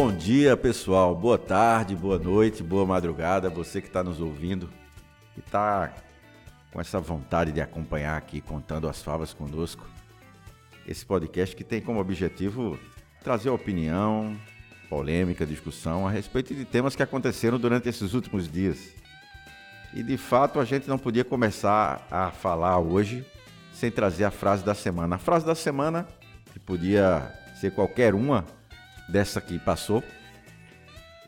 Bom dia, pessoal. Boa tarde, boa noite, boa madrugada. Você que está nos ouvindo e está com essa vontade de acompanhar aqui contando as favas conosco. Esse podcast que tem como objetivo trazer opinião, polêmica, discussão a respeito de temas que aconteceram durante esses últimos dias. E de fato a gente não podia começar a falar hoje sem trazer a frase da semana. A frase da semana, que podia ser qualquer uma dessa que passou,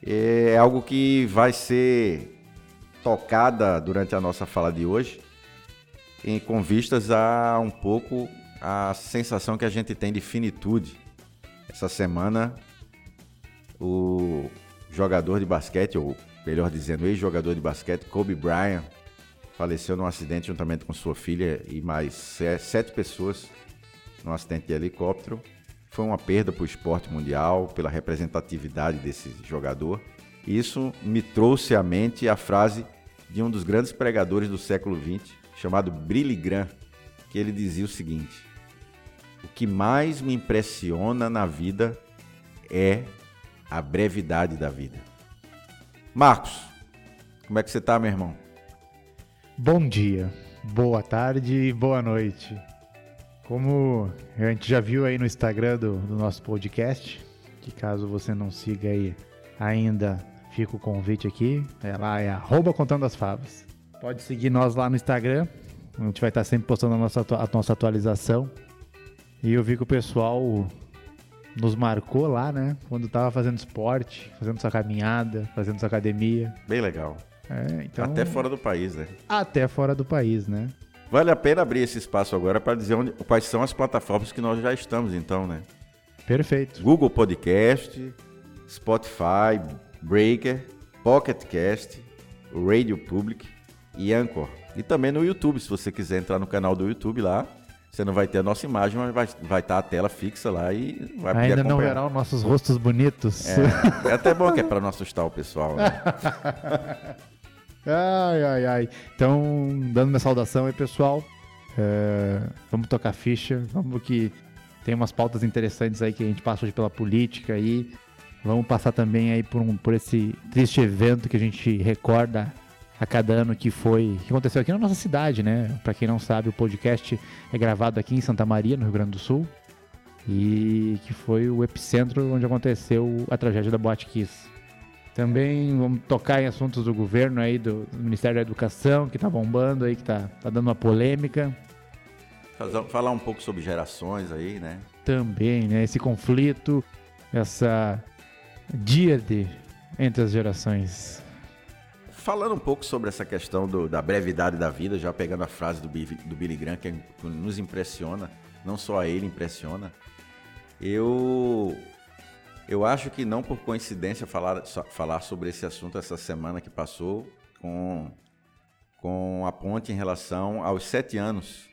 é algo que vai ser tocada durante a nossa fala de hoje, em, com vistas a um pouco a sensação que a gente tem de finitude. Essa semana, o jogador de basquete, ou melhor dizendo, ex-jogador de basquete, Kobe Bryant, faleceu num acidente juntamente com sua filha e mais sete pessoas num acidente de helicóptero. Foi uma perda para o esporte mundial, pela representatividade desse jogador. Isso me trouxe à mente a frase de um dos grandes pregadores do século XX, chamado Billy Graham, que ele dizia o seguinte: O que mais me impressiona na vida é a brevidade da vida. Marcos, como é que você está, meu irmão? Bom dia, boa tarde e boa noite. Como a gente já viu aí no Instagram do, do nosso podcast, que caso você não siga aí ainda, fica o convite aqui. É lá, é arroba contando as favas. Pode seguir nós lá no Instagram. A gente vai estar sempre postando a nossa, a nossa atualização. E eu vi que o pessoal nos marcou lá, né? Quando tava fazendo esporte, fazendo sua caminhada, fazendo sua academia. Bem legal. É, então... Até fora do país, né? Até fora do país, né? Vale a pena abrir esse espaço agora para dizer onde, quais são as plataformas que nós já estamos, então, né? Perfeito. Google Podcast, Spotify, Breaker, Pocket Cast, Radio Public e Anchor. E também no YouTube, se você quiser entrar no canal do YouTube lá, você não vai ter a nossa imagem, mas vai, vai estar a tela fixa lá e vai poder Ainda não verá os nossos rostos bonitos. É, é até bom que é para não assustar o pessoal, né? ai, ai, ai. Então, dando minha saudação aí, pessoal. É, vamos tocar ficha. Vamos que tem umas pautas interessantes aí que a gente passa hoje pela política aí. Vamos passar também aí por, um, por esse triste evento que a gente recorda a cada ano que foi que aconteceu aqui na nossa cidade, né? Para quem não sabe, o podcast é gravado aqui em Santa Maria, no Rio Grande do Sul, e que foi o epicentro onde aconteceu a tragédia da Boate Kiss. Também vamos tocar em assuntos do governo aí, do, do Ministério da Educação, que tá bombando aí, que tá, tá dando uma polêmica. Falar um pouco sobre gerações aí, né? Também, né? Esse conflito, essa díade entre as gerações. Falando um pouco sobre essa questão do, da brevidade da vida, já pegando a frase do, do Billy Graham, que nos impressiona, não só a ele impressiona, eu eu acho que não por coincidência falar, falar sobre esse assunto essa semana que passou com, com a ponte em relação aos sete anos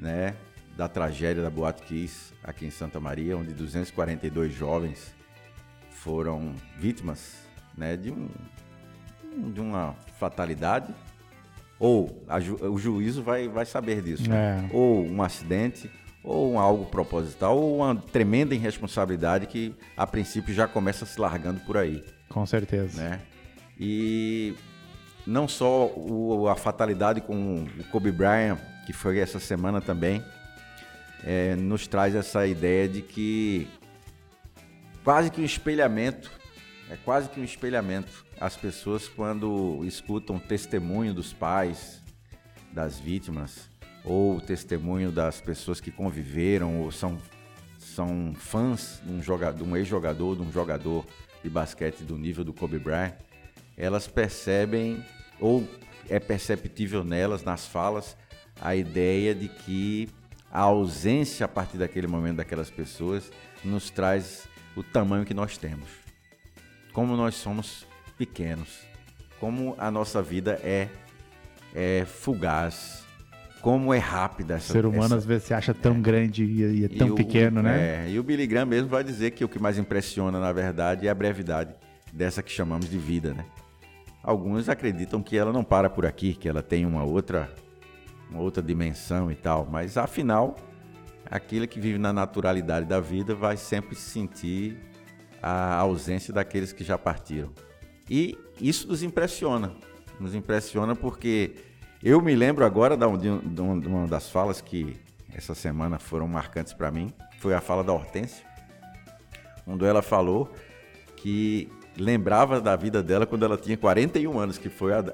né, da tragédia da Boate Kiss aqui em Santa Maria, onde 242 jovens foram vítimas né, de, um, de uma fatalidade, ou ju, o juízo vai, vai saber disso, né? É. ou um acidente, ou um algo proposital, ou uma tremenda irresponsabilidade que a princípio já começa se largando por aí. Com certeza. Né? E não só o, a fatalidade com o Kobe Bryant, que foi essa semana também, é, nos traz essa ideia de que quase que um espelhamento, é quase que um espelhamento. As pessoas quando escutam testemunho dos pais das vítimas ou testemunho das pessoas que conviveram ou são, são fãs de um, um ex-jogador, de um jogador de basquete do nível do Kobe Bryant, elas percebem ou é perceptível nelas, nas falas, a ideia de que a ausência a partir daquele momento daquelas pessoas nos traz o tamanho que nós temos. Como nós somos pequenos, como a nossa vida é, é fugaz, como é rápida essa O ser humano essa, às vezes se acha tão é. grande e, e é tão e pequeno, o, né? É, e o Billy Graham mesmo vai dizer que o que mais impressiona, na verdade, é a brevidade dessa que chamamos de vida, né? Alguns acreditam que ela não para por aqui, que ela tem uma outra, uma outra dimensão e tal, mas afinal, aquele que vive na naturalidade da vida vai sempre sentir a ausência daqueles que já partiram. E isso nos impressiona. Nos impressiona porque eu me lembro agora de, uma das falas que essa semana foram marcantes para mim. Foi a fala da Hortência, onde ela falou que lembrava da vida dela quando ela tinha 41 anos, que foi a,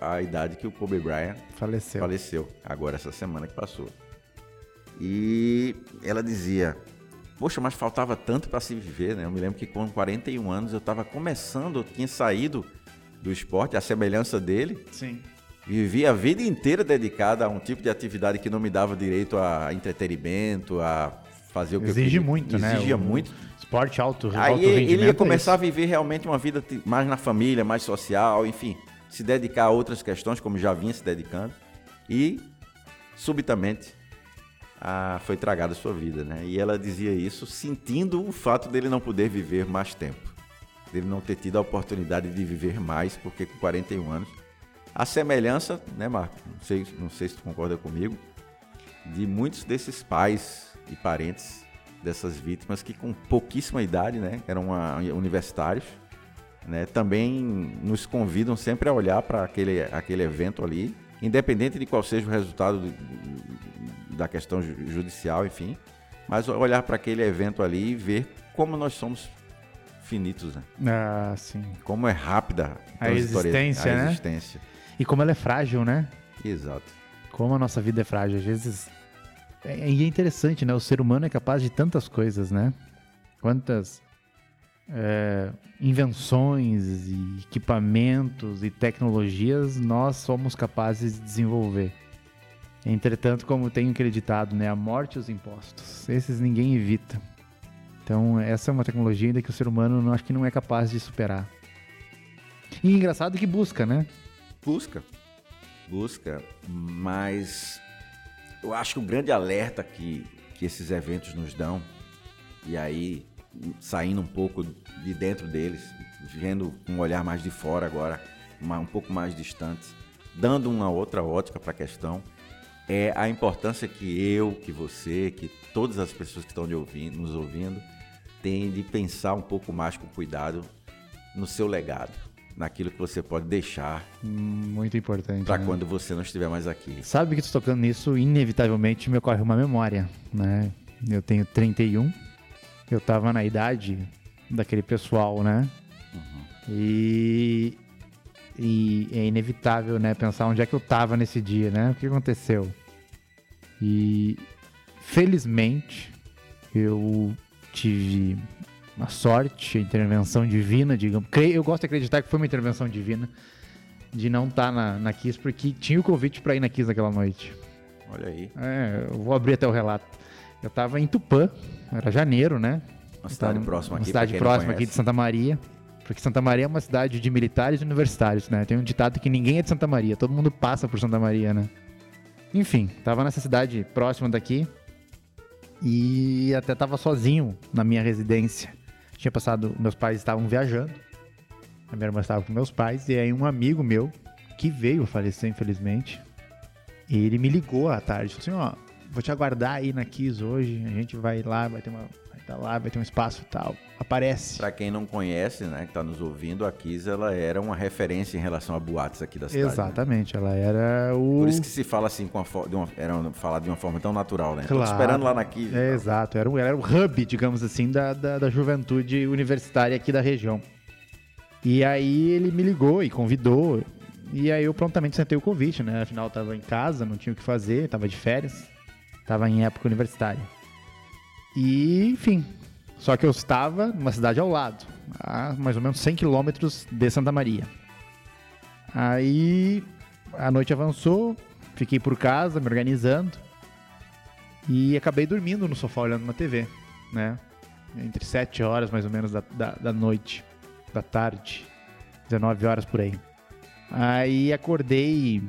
a, a idade que o Kobe Bryant faleceu. faleceu, agora essa semana que passou. E ela dizia: Poxa, mas faltava tanto para se viver, né? Eu me lembro que com 41 anos eu estava começando, eu tinha saído do esporte, a semelhança dele. Sim. Vivi a vida inteira dedicada a um tipo de atividade que não me dava direito a entretenimento, a fazer o que Exige eu queria. muito, Exigia né? Exigia muito. Esporte alto, Aí alto ele ia é começar é a viver realmente uma vida mais na família, mais social, enfim, se dedicar a outras questões, como já vinha se dedicando. E, subitamente, a, foi tragada a sua vida, né? E ela dizia isso sentindo o fato dele não poder viver mais tempo, dele não ter tido a oportunidade de viver mais, porque com 41 anos, a semelhança, né, Marco? Não sei, não sei se tu concorda comigo, de muitos desses pais e parentes dessas vítimas que com pouquíssima idade, né, eram uma, universitários, né, também nos convidam sempre a olhar para aquele, aquele evento ali, independente de qual seja o resultado da questão judicial, enfim, mas olhar para aquele evento ali e ver como nós somos finitos, né? Ah, sim. Como é rápida a existência, a né? existência. E como ela é frágil, né? Exato. Como a nossa vida é frágil. Às vezes. É, e é interessante, né? O ser humano é capaz de tantas coisas, né? Quantas é, invenções e equipamentos e tecnologias nós somos capazes de desenvolver. Entretanto, como tenho acreditado, né, a morte e os impostos, esses ninguém evita. Então, essa é uma tecnologia ainda que o ser humano não acho que não é capaz de superar. E engraçado que busca, né? Busca. Busca, mas eu acho que o grande alerta que, que esses eventos nos dão, e aí saindo um pouco de dentro deles, vendo um olhar mais de fora agora, um pouco mais distante, dando uma outra ótica para a questão, é a importância que eu, que você, que todas as pessoas que estão ouvindo, nos ouvindo, têm de pensar um pouco mais com cuidado no seu legado, naquilo que você pode deixar. Muito importante. Para né? quando você não estiver mais aqui. Sabe que tu tocando nisso, inevitavelmente me ocorre uma memória, né? Eu tenho 31, eu tava na idade daquele pessoal, né? Uhum. E e é inevitável, né, pensar onde é que eu tava nesse dia, né? O que aconteceu? E felizmente eu tive uma sorte, a intervenção divina, digamos. Eu gosto de acreditar que foi uma intervenção divina de não estar tá na, na Kiss, porque tinha o convite para ir na Kiss naquela noite. Olha aí. É, eu vou abrir até o relato. Eu tava em Tupã, era janeiro, né? Uma cidade então, próxima aqui. Uma cidade próxima aqui de Santa Maria. Porque Santa Maria é uma cidade de militares e universitários, né? Tem um ditado que ninguém é de Santa Maria, todo mundo passa por Santa Maria, né? Enfim, tava nessa cidade próxima daqui e até tava sozinho na minha residência. Tinha passado, meus pais estavam viajando, a minha irmã estava com meus pais e aí um amigo meu que veio falecer, infelizmente, ele me ligou à tarde, falou assim, ó, vou te aguardar aí na Kiss hoje, a gente vai lá, vai ter uma tá lá, vai ter um espaço tal. Aparece. Para quem não conhece, né, que tá nos ouvindo, a Kiss ela era uma referência em relação a boates aqui da cidade. Né? Exatamente, né? ela era o. Por isso que se fala assim, com a de uma, era falado de uma forma tão natural, né? Claro. Tô esperando lá na Kiss. É, exato, era, era o hub, digamos assim, da, da, da juventude universitária aqui da região. E aí ele me ligou e convidou. E aí eu prontamente sentei o convite, né? Afinal, eu tava em casa, não tinha o que fazer, tava de férias, tava em época universitária. E, enfim, só que eu estava numa cidade ao lado, a mais ou menos 100 quilômetros de Santa Maria. Aí a noite avançou, fiquei por casa me organizando e acabei dormindo no sofá olhando uma TV, né? Entre 7 horas mais ou menos da, da, da noite, da tarde, 19 horas por aí. Aí acordei,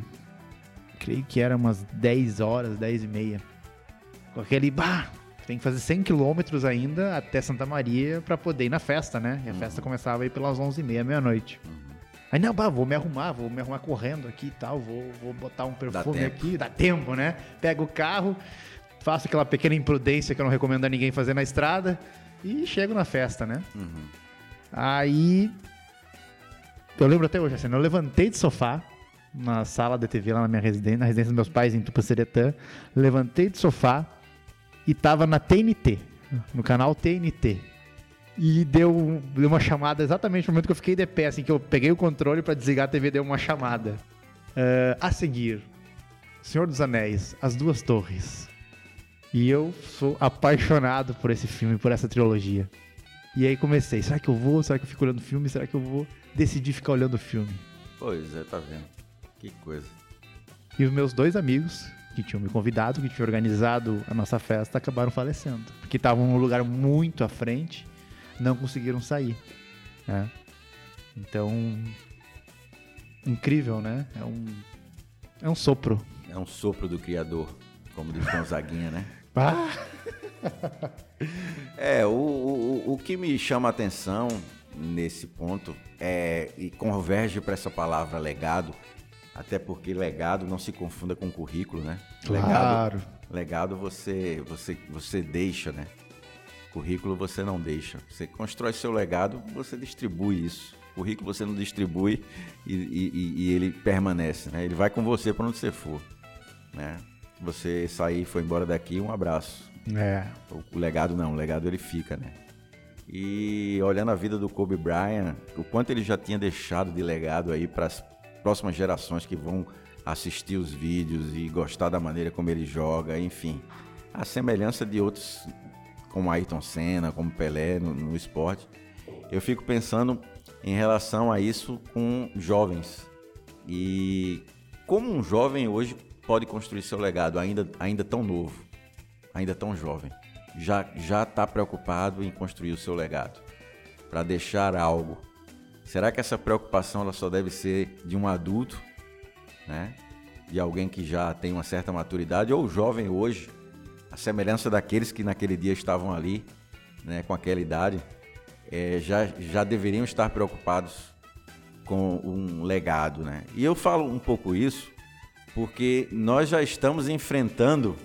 creio que era umas 10 horas, 10 e meia, com aquele, bah, tem que fazer 100 quilômetros ainda até Santa Maria para poder ir na festa, né? E a uhum. festa começava aí pelas 11h30, meia-noite. Uhum. Aí, não, bah, vou me arrumar, vou me arrumar correndo aqui e tal, vou, vou botar um perfume dá aqui, dá tempo, né? Pego o carro, faço aquela pequena imprudência que eu não recomendo a ninguém fazer na estrada, E chego na festa, né? Uhum. Aí. Eu lembro até hoje, assim, eu levantei do sofá na sala da TV lá na minha residência, na residência dos meus pais em Tupaceretã. Levantei do sofá e tava na TNT, no canal TNT. E deu, deu uma chamada exatamente no momento que eu fiquei de pé, assim, que eu peguei o controle para desligar a TV, deu uma chamada. Uh, a seguir, Senhor dos Anéis, As Duas Torres. E eu sou apaixonado por esse filme, por essa trilogia. E aí comecei, será que eu vou? Será que eu fico olhando o filme? Será que eu vou? Decidi ficar olhando o filme. Pois é, tá vendo? Que coisa. E os meus dois amigos, que tinham me convidado, que tinham organizado a nossa festa, acabaram falecendo. Porque estavam num lugar muito à frente, não conseguiram sair. Né? Então, incrível, né? É um, é um sopro. É um sopro do Criador, como diz Gonzaguinha, né? Ah! é, o, o, o que me chama a atenção nesse ponto é, e converge para essa palavra legado, até porque legado não se confunda com currículo, né? Claro. Legado, legado você, você, você deixa, né? Currículo você não deixa. Você constrói seu legado, você distribui isso. Currículo você não distribui e, e, e ele permanece, né? Ele vai com você para onde você for, né? Você sair e foi embora daqui, um abraço. É. O legado não, o legado ele fica, né? E olhando a vida do Kobe Bryant, o quanto ele já tinha deixado de legado aí para as próximas gerações que vão assistir os vídeos e gostar da maneira como ele joga, enfim. A semelhança de outros como Ayrton Senna, como Pelé no, no esporte. Eu fico pensando em relação a isso com jovens. E como um jovem hoje pode construir seu legado ainda, ainda tão novo, ainda tão jovem? Já já está preocupado em construir o seu legado, para deixar algo. Será que essa preocupação ela só deve ser de um adulto, né? De alguém que já tem uma certa maturidade ou jovem hoje, a semelhança daqueles que naquele dia estavam ali, né, com aquela idade, é, já, já deveriam estar preocupados com um legado, né? E eu falo um pouco isso porque nós já estamos enfrentando,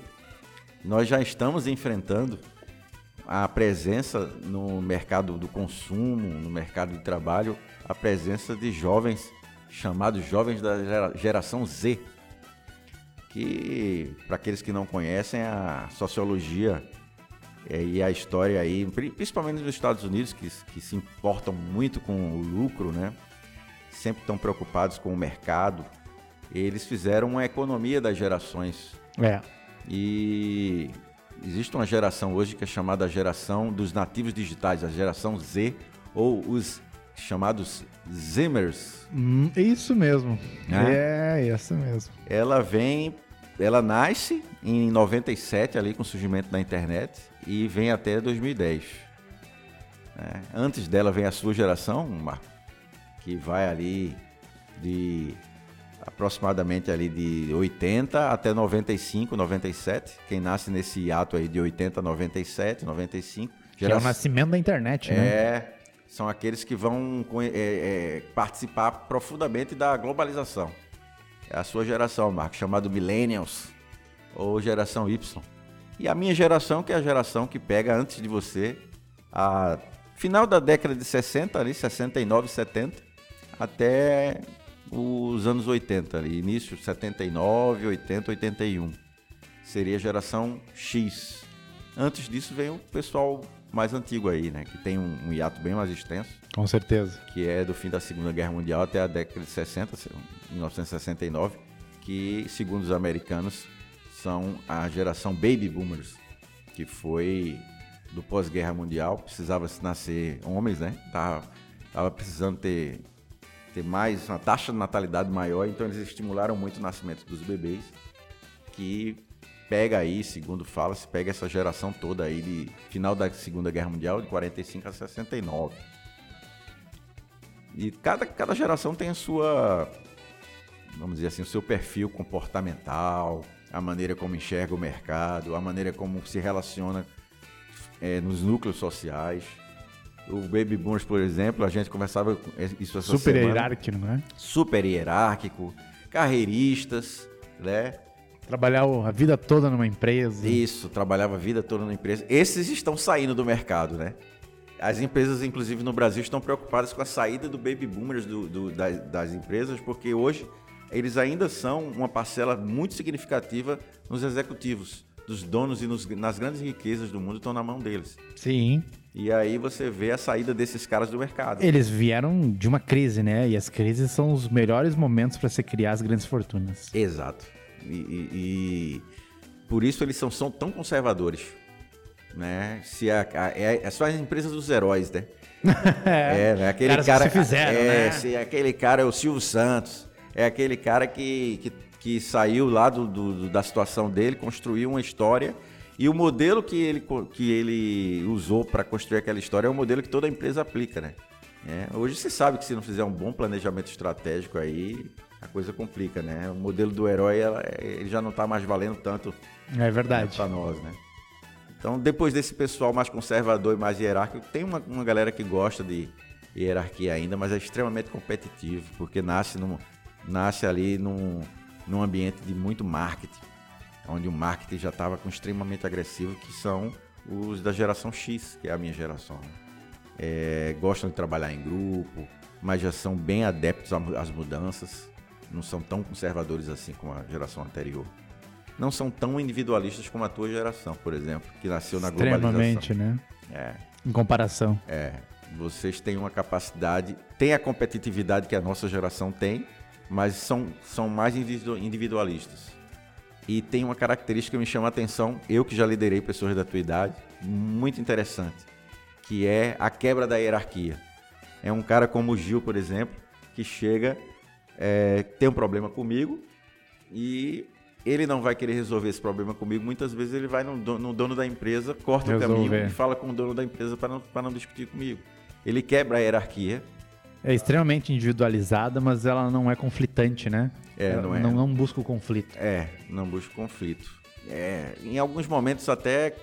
nós já estamos enfrentando a presença no mercado do consumo, no mercado de trabalho, a presença de jovens chamados jovens da geração Z, que para aqueles que não conhecem a sociologia é, e a história aí, principalmente nos Estados Unidos, que, que se importam muito com o lucro, né? Sempre estão preocupados com o mercado, eles fizeram uma economia das gerações. É. E existe uma geração hoje que é chamada geração dos nativos digitais, a geração Z, ou os chamados Zimmers. Hum, isso mesmo. É? é, isso mesmo. Ela vem, ela nasce em 97 ali com o surgimento da internet e vem até 2010. É, antes dela vem a sua geração, Marco, que vai ali de aproximadamente ali de 80 até 95, 97. Quem nasce nesse ato aí de 80 a 97, 95. Que é o nascimento da internet, né? É, são aqueles que vão é, é, participar profundamente da globalização. É a sua geração, Marco, chamado Millennials ou geração Y. E a minha geração, que é a geração que pega antes de você, a final da década de 60, ali, 69, 70, até os anos 80 ali, início 79, 80, 81. Seria a geração X. Antes disso vem o pessoal mais antigo aí, né? Que tem um, um, hiato bem mais extenso. Com certeza. Que é do fim da Segunda Guerra Mundial até a década de 60, 1969, que, segundo os americanos, são a geração Baby Boomers, que foi do pós-guerra mundial, precisava se nascer homens, né? Tava, tava precisando ter ter mais uma taxa de natalidade maior, então eles estimularam muito o nascimento dos bebês, que pega aí, segundo fala, se pega essa geração toda aí de final da Segunda Guerra Mundial, de 45 a 69. E cada, cada geração tem a sua, vamos dizer assim, o seu perfil comportamental, a maneira como enxerga o mercado, a maneira como se relaciona é, nos núcleos sociais o Baby Boomers, por exemplo, a gente conversava isso essa Super semana. hierárquico, não é? Super hierárquico, carreiristas, né? Trabalhar a vida toda numa empresa. Isso, trabalhava a vida toda numa empresa. Esses estão saindo do mercado, né? As empresas, inclusive no Brasil, estão preocupadas com a saída do baby boomers do, do, das, das empresas, porque hoje eles ainda são uma parcela muito significativa nos executivos. Dos donos e nos, nas grandes riquezas do mundo estão na mão deles. Sim. E aí você vê a saída desses caras do mercado. Eles vieram de uma crise, né? E as crises são os melhores momentos para se criar as grandes fortunas. Exato. E, e, e, por isso eles são, são tão conservadores. Né? Se a, a, é, é só as empresas dos heróis, né? é, né? Aquele Caras cara. que se fizeram, é, né? se aquele cara é o Silvio Santos. É aquele cara que, que, que saiu lá do, do, da situação dele, construiu uma história. E o modelo que ele, que ele usou para construir aquela história é o modelo que toda empresa aplica, né? É, hoje você sabe que se não fizer um bom planejamento estratégico aí, a coisa complica, né? O modelo do herói ela, ele já não está mais valendo tanto é verdade para nós, né? Então, depois desse pessoal mais conservador e mais hierárquico, tem uma, uma galera que gosta de hierarquia ainda, mas é extremamente competitivo, porque nasce num, nasce ali num, num ambiente de muito marketing, onde o marketing já estava com extremamente agressivo, que são os da geração X, que é a minha geração. É, gostam de trabalhar em grupo, mas já são bem adeptos às mudanças, não são tão conservadores assim como a geração anterior. Não são tão individualistas como a tua geração, por exemplo, que nasceu na globalização. Extremamente, né? É. Em comparação. É. Vocês têm uma capacidade, tem a competitividade que a nossa geração tem, mas são, são mais individualistas. E tem uma característica que me chama a atenção, eu que já liderei pessoas da tua idade, muito interessante, que é a quebra da hierarquia. É um cara como o Gil, por exemplo, que chega, é, tem um problema comigo e ele não vai querer resolver esse problema comigo. Muitas vezes ele vai no dono, no dono da empresa, corta Resolver. o caminho e fala com o dono da empresa para não, não discutir comigo. Ele quebra a hierarquia é extremamente individualizada, mas ela não é conflitante, né? É, não é. Não, não busca o conflito. É, não busca o conflito. É, em alguns momentos até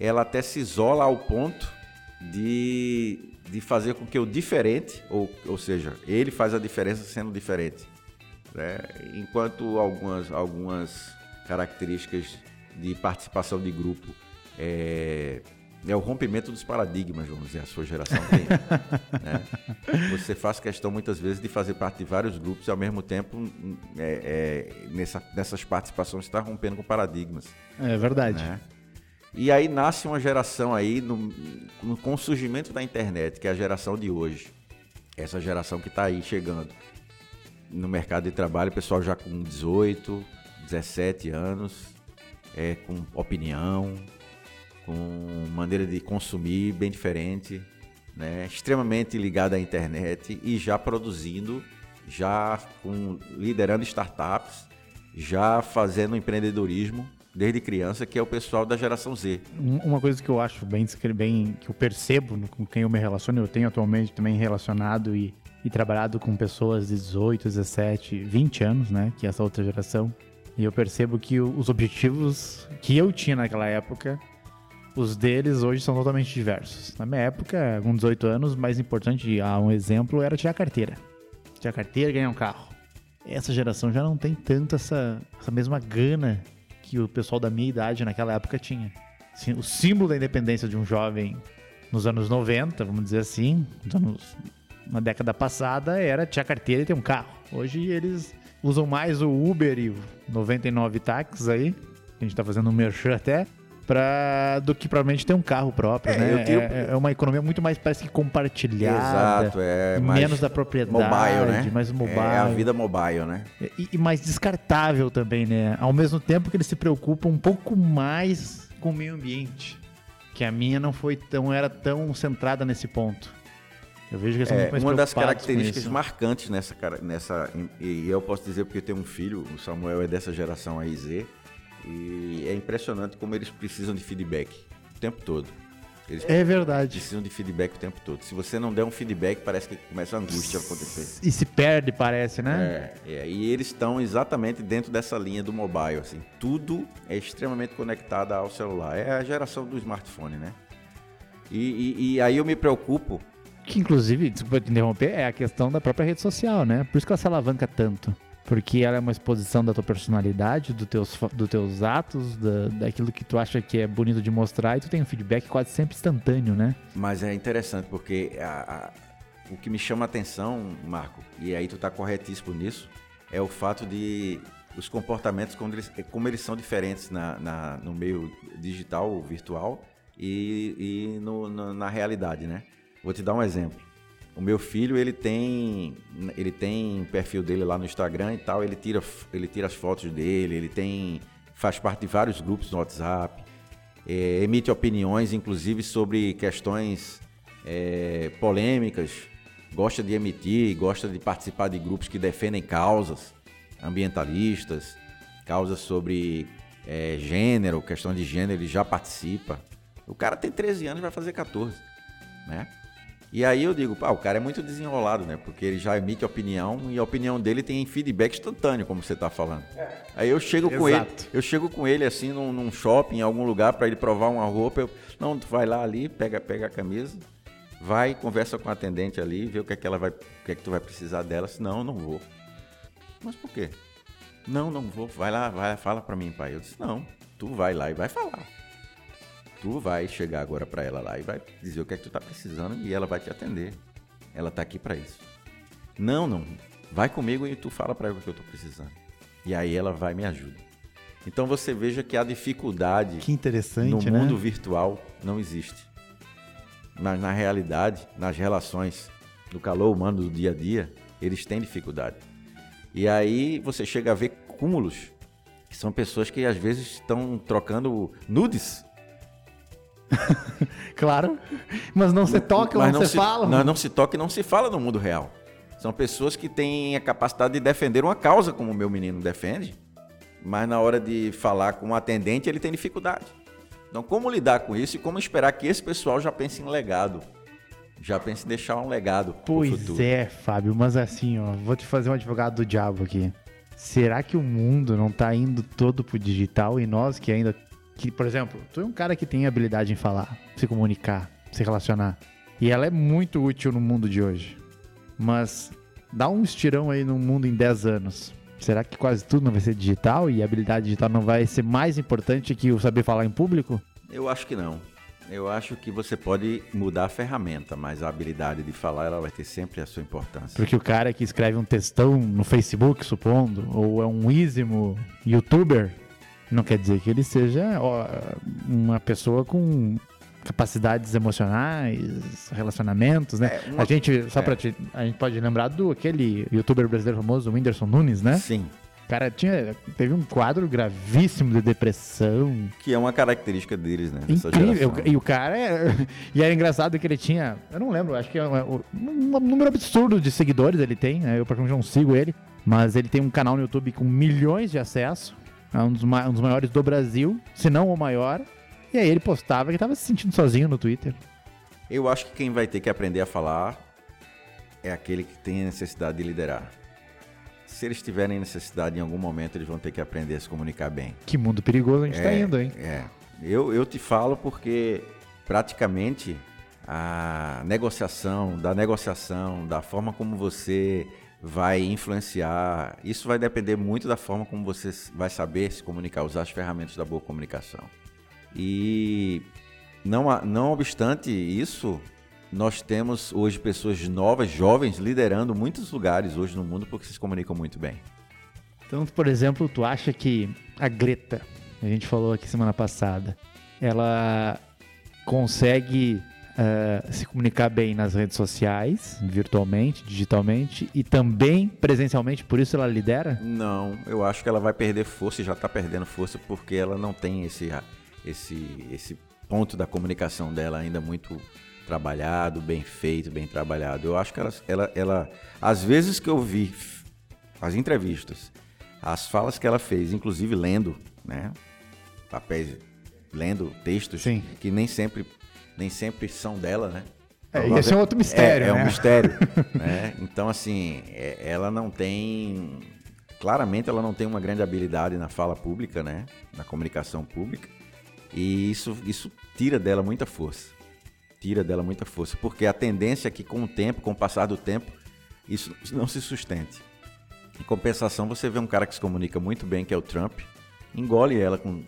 ela até se isola ao ponto de, de fazer com que o diferente, ou, ou seja, ele faz a diferença sendo diferente. Né? Enquanto algumas, algumas características de participação de grupo é, é o rompimento dos paradigmas, vamos dizer, a sua geração tem. né? Você faz questão muitas vezes de fazer parte de vários grupos e ao mesmo tempo é, é, nessa, nessas participações está rompendo com paradigmas. É verdade. Né? E aí nasce uma geração aí no, no, com o surgimento da internet, que é a geração de hoje. Essa geração que está aí chegando no mercado de trabalho, pessoal já com 18, 17 anos, é, com opinião, com maneira de consumir bem diferente, né? extremamente ligada à internet e já produzindo, já com, liderando startups, já fazendo empreendedorismo desde criança, que é o pessoal da geração Z. Uma coisa que eu acho bem, bem que eu percebo com quem eu me relaciono, eu tenho atualmente também relacionado e, e trabalhado com pessoas de 18, 17, 20 anos, né, que é essa outra geração. E eu percebo que os objetivos que eu tinha naquela época os deles hoje são totalmente diversos. Na minha época, com 18 anos, mais importante, ah, um exemplo, era tirar carteira. Tirar carteira e ganhar um carro. Essa geração já não tem tanto essa, essa mesma gana que o pessoal da minha idade naquela época tinha. O símbolo da independência de um jovem nos anos 90, vamos dizer assim, anos, na década passada, era tirar carteira e ter um carro. Hoje eles usam mais o Uber e o 99 táxis aí, que a gente tá fazendo um merchan até, pra, do que provavelmente ter um carro próprio, é, né? Tenho... É, é, uma economia muito mais parece que compartilhada. Exato, é menos da propriedade, mobile, né? mais mobile. É a vida mobile, né? E, e, mais descartável também, né? Ao mesmo tempo que eles se preocupam um pouco mais com o meio ambiente, que a minha não foi tão era tão centrada nesse ponto. Eu vejo que eles são é, muito mais Uma das características marcantes nessa, nessa e eu posso dizer porque eu tenho um filho, o Samuel é dessa geração aí Z, e é impressionante como eles precisam de feedback o tempo todo. Eles é verdade. Precisam de feedback o tempo todo. Se você não der um feedback, parece que começa a angústia a acontecer. E se perde, parece, né? É, é e eles estão exatamente dentro dessa linha do mobile, assim. Tudo é extremamente conectado ao celular. É a geração do smartphone, né? E, e, e aí eu me preocupo. Que inclusive, desculpa te interromper, é a questão da própria rede social, né? Por isso que ela se alavanca tanto. Porque ela é uma exposição da tua personalidade, dos teus, do teus atos, da, daquilo que tu acha que é bonito de mostrar, e tu tem um feedback quase sempre instantâneo, né? Mas é interessante, porque a, a, o que me chama a atenção, Marco, e aí tu tá corretíssimo nisso, é o fato de os comportamentos como eles, como eles são diferentes na, na, no meio digital, virtual, e, e no, na, na realidade, né? Vou te dar um exemplo. O meu filho, ele tem ele tem perfil dele lá no Instagram e tal, ele tira ele tira as fotos dele, ele tem faz parte de vários grupos no WhatsApp, é, emite opiniões, inclusive sobre questões é, polêmicas, gosta de emitir, gosta de participar de grupos que defendem causas ambientalistas, causas sobre é, gênero, questão de gênero, ele já participa. O cara tem 13 anos, vai fazer 14, né? E aí eu digo, pá, o cara é muito desenrolado, né? Porque ele já emite opinião e a opinião dele tem feedback instantâneo, como você está falando. É. Aí eu chego com ele, eu chego com ele assim num, num shopping, em algum lugar para ele provar uma roupa, eu, não, tu vai lá ali, pega, pega a camisa, vai, conversa com a atendente ali, vê o que é que ela vai, o que é que tu vai precisar dela, senão eu não vou. Mas por quê? Não, não vou, vai lá, vai, fala para mim, pai. Eu disse: "Não, tu vai lá e vai falar" tu vai chegar agora para ela lá e vai dizer o que é que tu tá precisando e ela vai te atender. Ela tá aqui para isso. Não, não. Vai comigo e tu fala para ela o que eu tô precisando. E aí ela vai me ajuda. Então você veja que a dificuldade que no né? mundo virtual não existe. Mas na realidade, nas relações, no calor humano do dia a dia, eles têm dificuldade. E aí você chega a ver cúmulos, que são pessoas que às vezes estão trocando nudes claro. Mas não se toca, não, não se, fala. Não, não se toca e não se fala no mundo real. São pessoas que têm a capacidade de defender uma causa, como o meu menino defende, mas na hora de falar com um atendente ele tem dificuldade. Então, como lidar com isso e como esperar que esse pessoal já pense em legado? Já pense em deixar um legado Pois é, Fábio, mas assim, ó, vou te fazer um advogado do diabo aqui. Será que o mundo não tá indo todo pro digital e nós que ainda que, por exemplo, tu é um cara que tem habilidade em falar, se comunicar, se relacionar. E ela é muito útil no mundo de hoje. Mas dá um estirão aí no mundo em 10 anos. Será que quase tudo não vai ser digital e a habilidade digital não vai ser mais importante que o saber falar em público? Eu acho que não. Eu acho que você pode mudar a ferramenta, mas a habilidade de falar ela vai ter sempre a sua importância. Porque o cara que escreve um textão no Facebook, supondo, ou é um ísimo youtuber, não quer dizer que ele seja ó, uma pessoa com capacidades emocionais, relacionamentos, né? É, uma... A gente, só é. pra te, a gente pode lembrar do aquele youtuber brasileiro famoso, Whindersson Nunes, né? Sim. O cara tinha, teve um quadro gravíssimo de depressão. Que é uma característica deles, né? Incrível. E o cara é, E era engraçado que ele tinha. Eu não lembro, acho que é um, um número absurdo de seguidores ele tem. Né? Eu, praticamente, não sigo ele. Mas ele tem um canal no YouTube com milhões de acessos. É um dos, um dos maiores do Brasil, se não o maior. E aí ele postava que estava se sentindo sozinho no Twitter. Eu acho que quem vai ter que aprender a falar é aquele que tem a necessidade de liderar. Se eles tiverem necessidade em algum momento, eles vão ter que aprender a se comunicar bem. Que mundo perigoso a gente está é, indo, hein? É. Eu, eu te falo porque praticamente a negociação, da negociação, da forma como você vai influenciar. Isso vai depender muito da forma como você vai saber se comunicar, usar as ferramentas da boa comunicação. E não, não obstante isso, nós temos hoje pessoas novas, jovens, liderando muitos lugares hoje no mundo porque se comunicam muito bem. Então, por exemplo, tu acha que a Greta, a gente falou aqui semana passada, ela consegue uh, se comunicar bem nas redes sociais, virtualmente, digitalmente e também presencialmente, por isso ela lidera? Não, eu acho que ela vai perder força e já está perdendo força porque ela não tem esse, esse, esse ponto da comunicação dela ainda muito trabalhado, bem feito, bem trabalhado. Eu acho que ela, ela, ela às vezes que eu vi as entrevistas, as falas que ela fez, inclusive lendo, né, papéis, lendo textos Sim. que nem sempre nem sempre são dela, né? É, esse é outro mistério, é, né? É um mistério, né? Então, assim, é, ela não tem... Claramente, ela não tem uma grande habilidade na fala pública, né? Na comunicação pública. E isso, isso tira dela muita força. Tira dela muita força. Porque a tendência é que, com o tempo, com o passar do tempo, isso não se sustente. Em compensação, você vê um cara que se comunica muito bem, que é o Trump, engole ela com,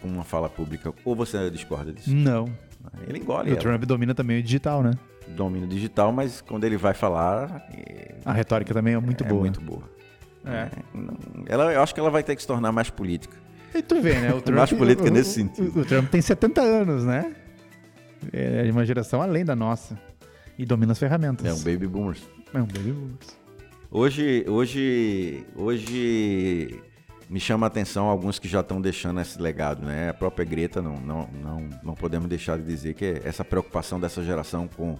com uma fala pública. Ou você discorda disso? Não. Ele engole E o ela. Trump domina também o digital, né? Domínio digital, mas quando ele vai falar, é, A retórica também é muito é boa. muito boa. É. Não- Ela, eu acho que ela vai ter que se tornar mais política. E tu vê, né? O Trump, Mais política o- nesse o- sentido. O, o Trump tem 70 anos, né? É de uma geração além da nossa. E domina as ferramentas. É um baby boomer. É um baby boomers. Hoje, hoje, hoje me chama a atenção alguns que já estão deixando esse legado, né? A própria Greta, não, não, não, não podemos deixar de dizer que essa preocupação dessa geração com,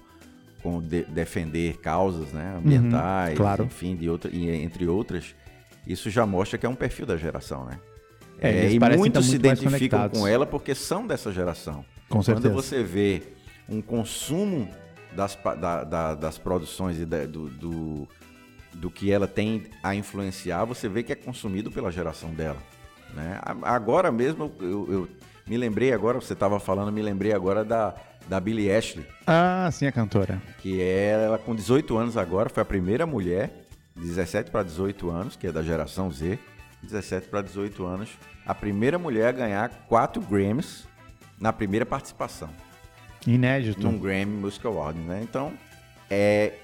com de- defender causas né? ambientais, Uhum, claro. enfim, de outra, e entre outras, isso já mostra que é um perfil da geração, né? É, eles e muitos se identificam com ela porque são dessa geração. Com certeza. Quando você vê um consumo das, da- da- das produções e da- do, do, do que ela tem a influenciar, você vê que é consumido pela geração dela. Né? Agora mesmo, eu, eu me lembrei agora, você estava falando, me lembrei agora da, da Billie Ashley, Ah, sim, a cantora. que é, ela com 18 anos agora, foi a primeira mulher, 17 para 18 anos, que é da geração Z, 17 para 18 anos, a primeira mulher a ganhar quatro Grammys na primeira participação Inédito. num Grammy Music Award, né? Então, é,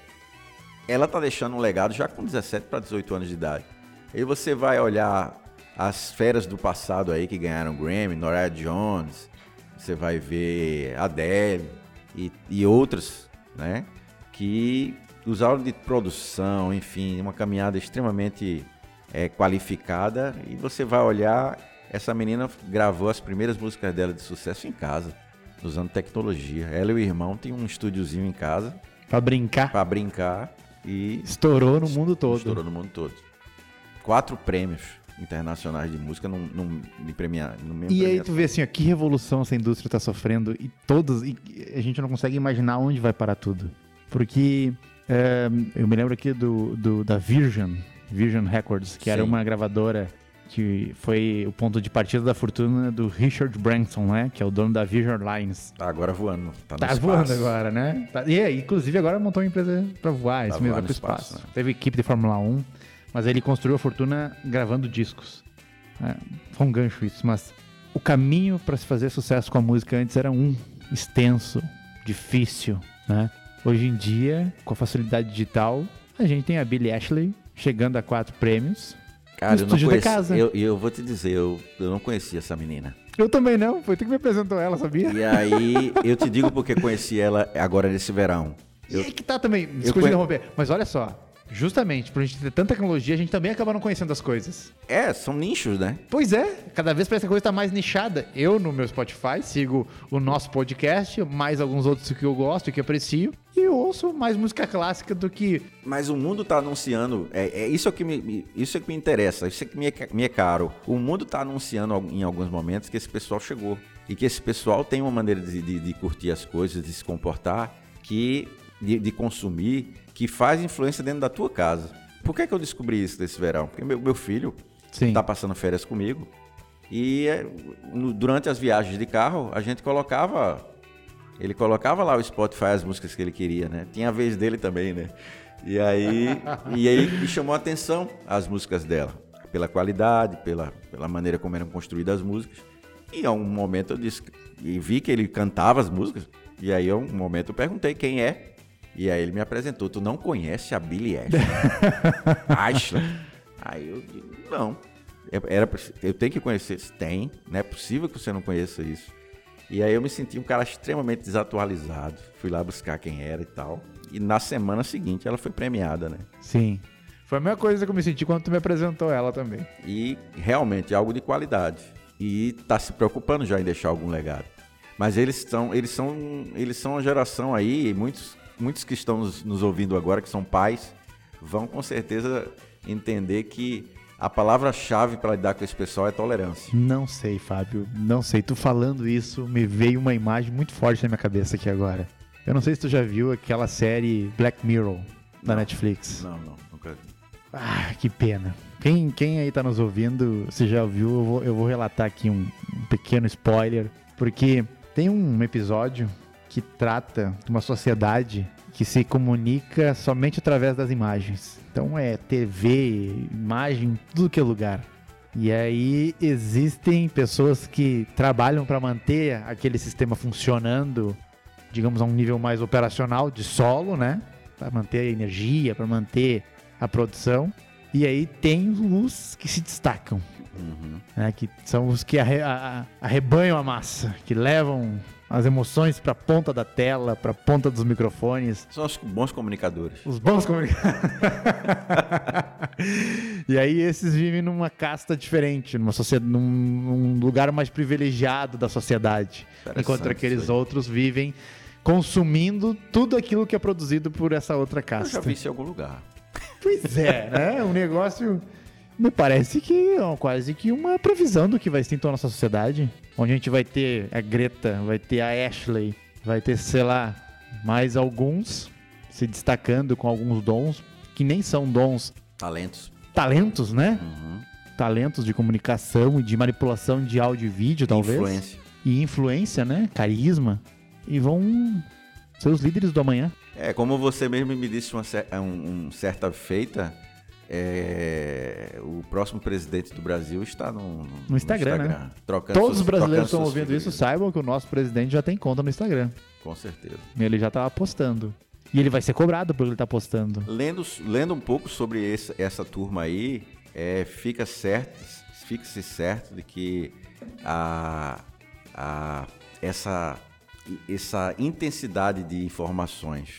ela tá deixando um legado já com 17 para 18 anos de idade. Aí você vai olhar as feras do passado aí que ganharam Grammy, Norah Jones, você vai ver Adele e, e outras, né? Que usaram de produção, enfim, uma caminhada extremamente é, qualificada e você vai olhar, essa menina gravou as primeiras músicas dela de sucesso em casa, usando tecnologia. Ela e o irmão têm um estúdiozinho em casa Pra brincar. para brincar e Estourou no mundo todo. estourou no mundo todo. Quatro prêmios internacionais de música num, num, de premiar, no mesmo E aí tu vê assim, ó, que revolução essa indústria tá sofrendo e todos, e a gente não consegue imaginar onde vai parar tudo. Porque é, eu me lembro aqui do, do- da Virgin, Virgin Records, que era Sim. uma gravadora que foi o ponto de partida da fortuna do Richard Branson, né? Que é o dono da Virgin Lines. Tá agora voando. Tá, Tá voando agora, né? Tá- e aí, inclusive agora montou uma empresa pra voar, isso mesmo, no pro espaço. espaço, né? Teve equipe de Fórmula 1, mas ele construiu a fortuna gravando discos. É, foi um gancho isso, mas o caminho pra se fazer sucesso com a música antes era um, extenso, difícil, né? Hoje em dia, com a facilidade digital, a gente tem a Billie Ashley chegando a quatro prêmios. Cara, eu não conheci, casa. Eu, eu vou te dizer, eu, eu não conhecia essa menina. Eu também não, foi tu que me apresentou ela, sabia? E aí, eu te digo porque conheci ela agora nesse verão. E aí que tá também, desculpa conhe- interromper, mas olha só, justamente por a gente ter tanta tecnologia, a gente também acaba não conhecendo as coisas. É, são nichos, né? Pois é, cada vez parece que a coisa tá mais nichada. Eu, no meu Spotify, sigo o nosso podcast, mais alguns outros que eu gosto e que aprecio, e ouço mais música clássica do que... Mas o mundo tá anunciando, é, é isso é que me, isso é que me interessa, isso é que me é, me é caro. O mundo tá anunciando em alguns momentos que esse pessoal chegou. E que esse pessoal tem uma maneira de, de- de curtir as coisas, de se comportar, que de, de consumir, que faz influência dentro da tua casa. Por que, que eu descobri isso desse verão? Porque meu, meu filho Sim. tá passando férias comigo. E é, no- durante as viagens de carro, a gente colocava. Ele colocava lá o Spotify as músicas que ele queria, né? Tinha a vez dele também, né? E aí, e aí me chamou a atenção as músicas dela. Pela qualidade, pela, pela maneira como eram construídas as músicas. E a um momento eu disse. E vi que ele cantava as músicas. E aí, a um momento eu perguntei quem é. E aí ele me apresentou. Tu não conhece a Billie Ashley? Ashley. Aí eu digo, não. É- Era, eu tenho que conhecer. Tem, não é possível que você não conheça isso. E aí eu me senti um cara extremamente desatualizado. Fui lá buscar quem era e tal. E na semana seguinte ela foi premiada, né? Sim. Foi a mesma coisa que eu me senti quando tu me apresentou ela também. E realmente é algo de qualidade. E tá se preocupando já em deixar algum legado. Mas eles são, eles são, eles são uma geração aí, e muitos, muitos que estão nos, nos ouvindo agora, que são pais, vão com certeza entender que a palavra-chave para lidar com esse pessoal é tolerância. Não sei, Fábio. Não sei. Tu falando isso, me veio uma imagem muito forte na minha cabeça aqui agora. Eu não sei se tu já viu aquela série Black Mirror da Não. Netflix. Não, não, nunca vi. Ah, que pena. Quem, quem aí tá nos ouvindo, se já viu, eu vou, eu vou relatar aqui um, um pequeno spoiler. Porque tem um episódio que trata de uma sociedade que se comunica somente através das imagens. Então é TV, imagem, tudo que é lugar. E aí existem pessoas que trabalham para manter aquele sistema funcionando, digamos, a um nível mais operacional de solo, né? Para manter a energia, para manter a produção. E aí tem os que se destacam, Uhum. né? Que são os que arrebanham a massa, que levam as emoções para ponta da tela, para ponta dos microfones. São os bons comunicadores. Os bons comunicadores. e aí esses vivem numa casta diferente, numa sociedade, num, num lugar mais privilegiado da sociedade. Enquanto aqueles outros vivem consumindo tudo aquilo que é produzido por essa outra Eu casta. já vi isso em algum lugar. Pois é, né? Um negócio. Me parece que é quase que uma previsão do que vai ser então a nossa sociedade. Onde a gente vai ter a Greta, vai ter a Ashley, vai ter, sei lá, mais alguns se destacando com alguns dons, que nem são dons, Talentos. talentos, né? Uhum. Talentos de comunicação e de manipulação de áudio e vídeo, talvez. Influência. E influência, né? Carisma. E vão ser os líderes do amanhã. É, como você mesmo me disse uma, um, um certa feita, é, o próximo presidente do Brasil está no, No Instagram, né? Trocando Todos os brasileiros estão ouvindo isso saibam que o nosso presidente já tem conta no Instagram. Com certeza. Ele já tá postando. E ele vai ser cobrado por ele estar postando. Lendo, lendo um pouco sobre esse- essa turma aí, é, fica certo, fica-se certo de que a, a, essa, essa intensidade de informações,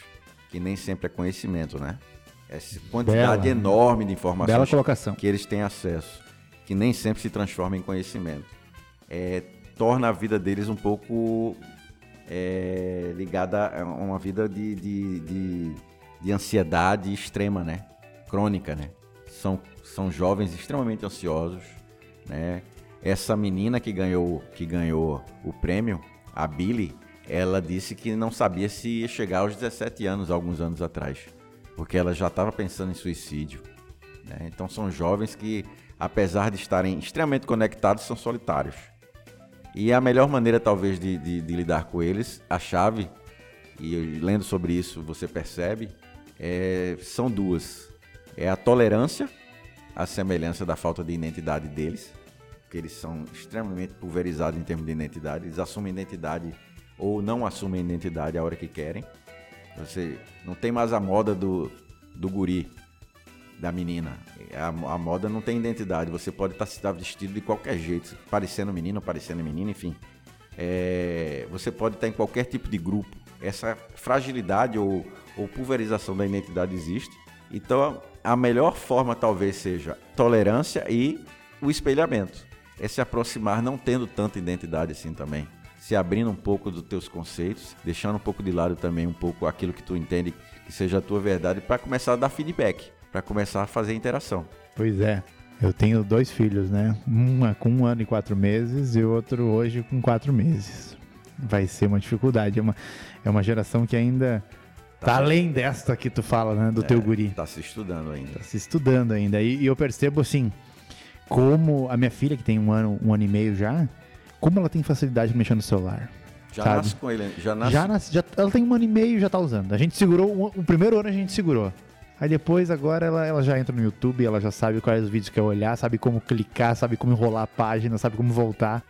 que nem sempre é conhecimento, né? Essa quantidade Bela. enorme de informações que eles têm acesso, que nem sempre se transforma em conhecimento, é, torna a vida deles um pouco é, ligada a uma vida de, de, de, de ansiedade extrema, né? Crônica, né? São, são jovens extremamente ansiosos, né? Essa menina que ganhou, que ganhou o prêmio, a Billy, ela disse que não sabia se ia chegar aos 17 anos, alguns anos atrás, porque ela já estava pensando em suicídio. né? Então são jovens que, apesar de estarem extremamente conectados, são solitários. E a melhor maneira, talvez, de, de- de lidar com eles, a chave, e lendo sobre isso você percebe, é- são duas. É a tolerância, a semelhança da falta de identidade deles, porque eles são extremamente pulverizados em termos de identidade, eles assumem identidade ou não assumem identidade a hora que querem. Você não tem mais a moda do, do guri, da menina. A, a moda não tem identidade. Você pode estar vestido de qualquer jeito, parecendo menino, parecendo menina, enfim. É, você pode estar em qualquer tipo de grupo. Essa fragilidade ou, ou pulverização da identidade existe. Então, a melhor forma talvez seja tolerância e o espelhamento. É se aproximar não tendo tanta identidade assim também. Se abrindo um pouco dos teus conceitos, deixando um pouco de lado também um pouco aquilo que tu entende que seja a tua verdade para começar a dar feedback, para começar a fazer interação. Pois é. Eu tenho dois filhos, né? Uma com um ano e quatro meses e o outro hoje com quatro meses. Vai ser uma dificuldade. É uma, é uma geração que ainda tá além desta que tu fala, né? Do teu guri. Tá se estudando ainda. Tá se estudando ainda. E, e eu percebo assim, como a minha filha, que tem um ano, um ano e meio já, como ela tem facilidade de mexer no celular. Já Sabe? nasce com ele, já nasce. Já, nas- já- ela tem um ano e meio e já tá usando. A gente segurou, o, primeiro ano a gente segurou. Aí depois, agora, ela, ela já entra no YouTube, ela já sabe quais os vídeos que quer olhar, sabe como clicar, sabe como enrolar a página, sabe como voltar.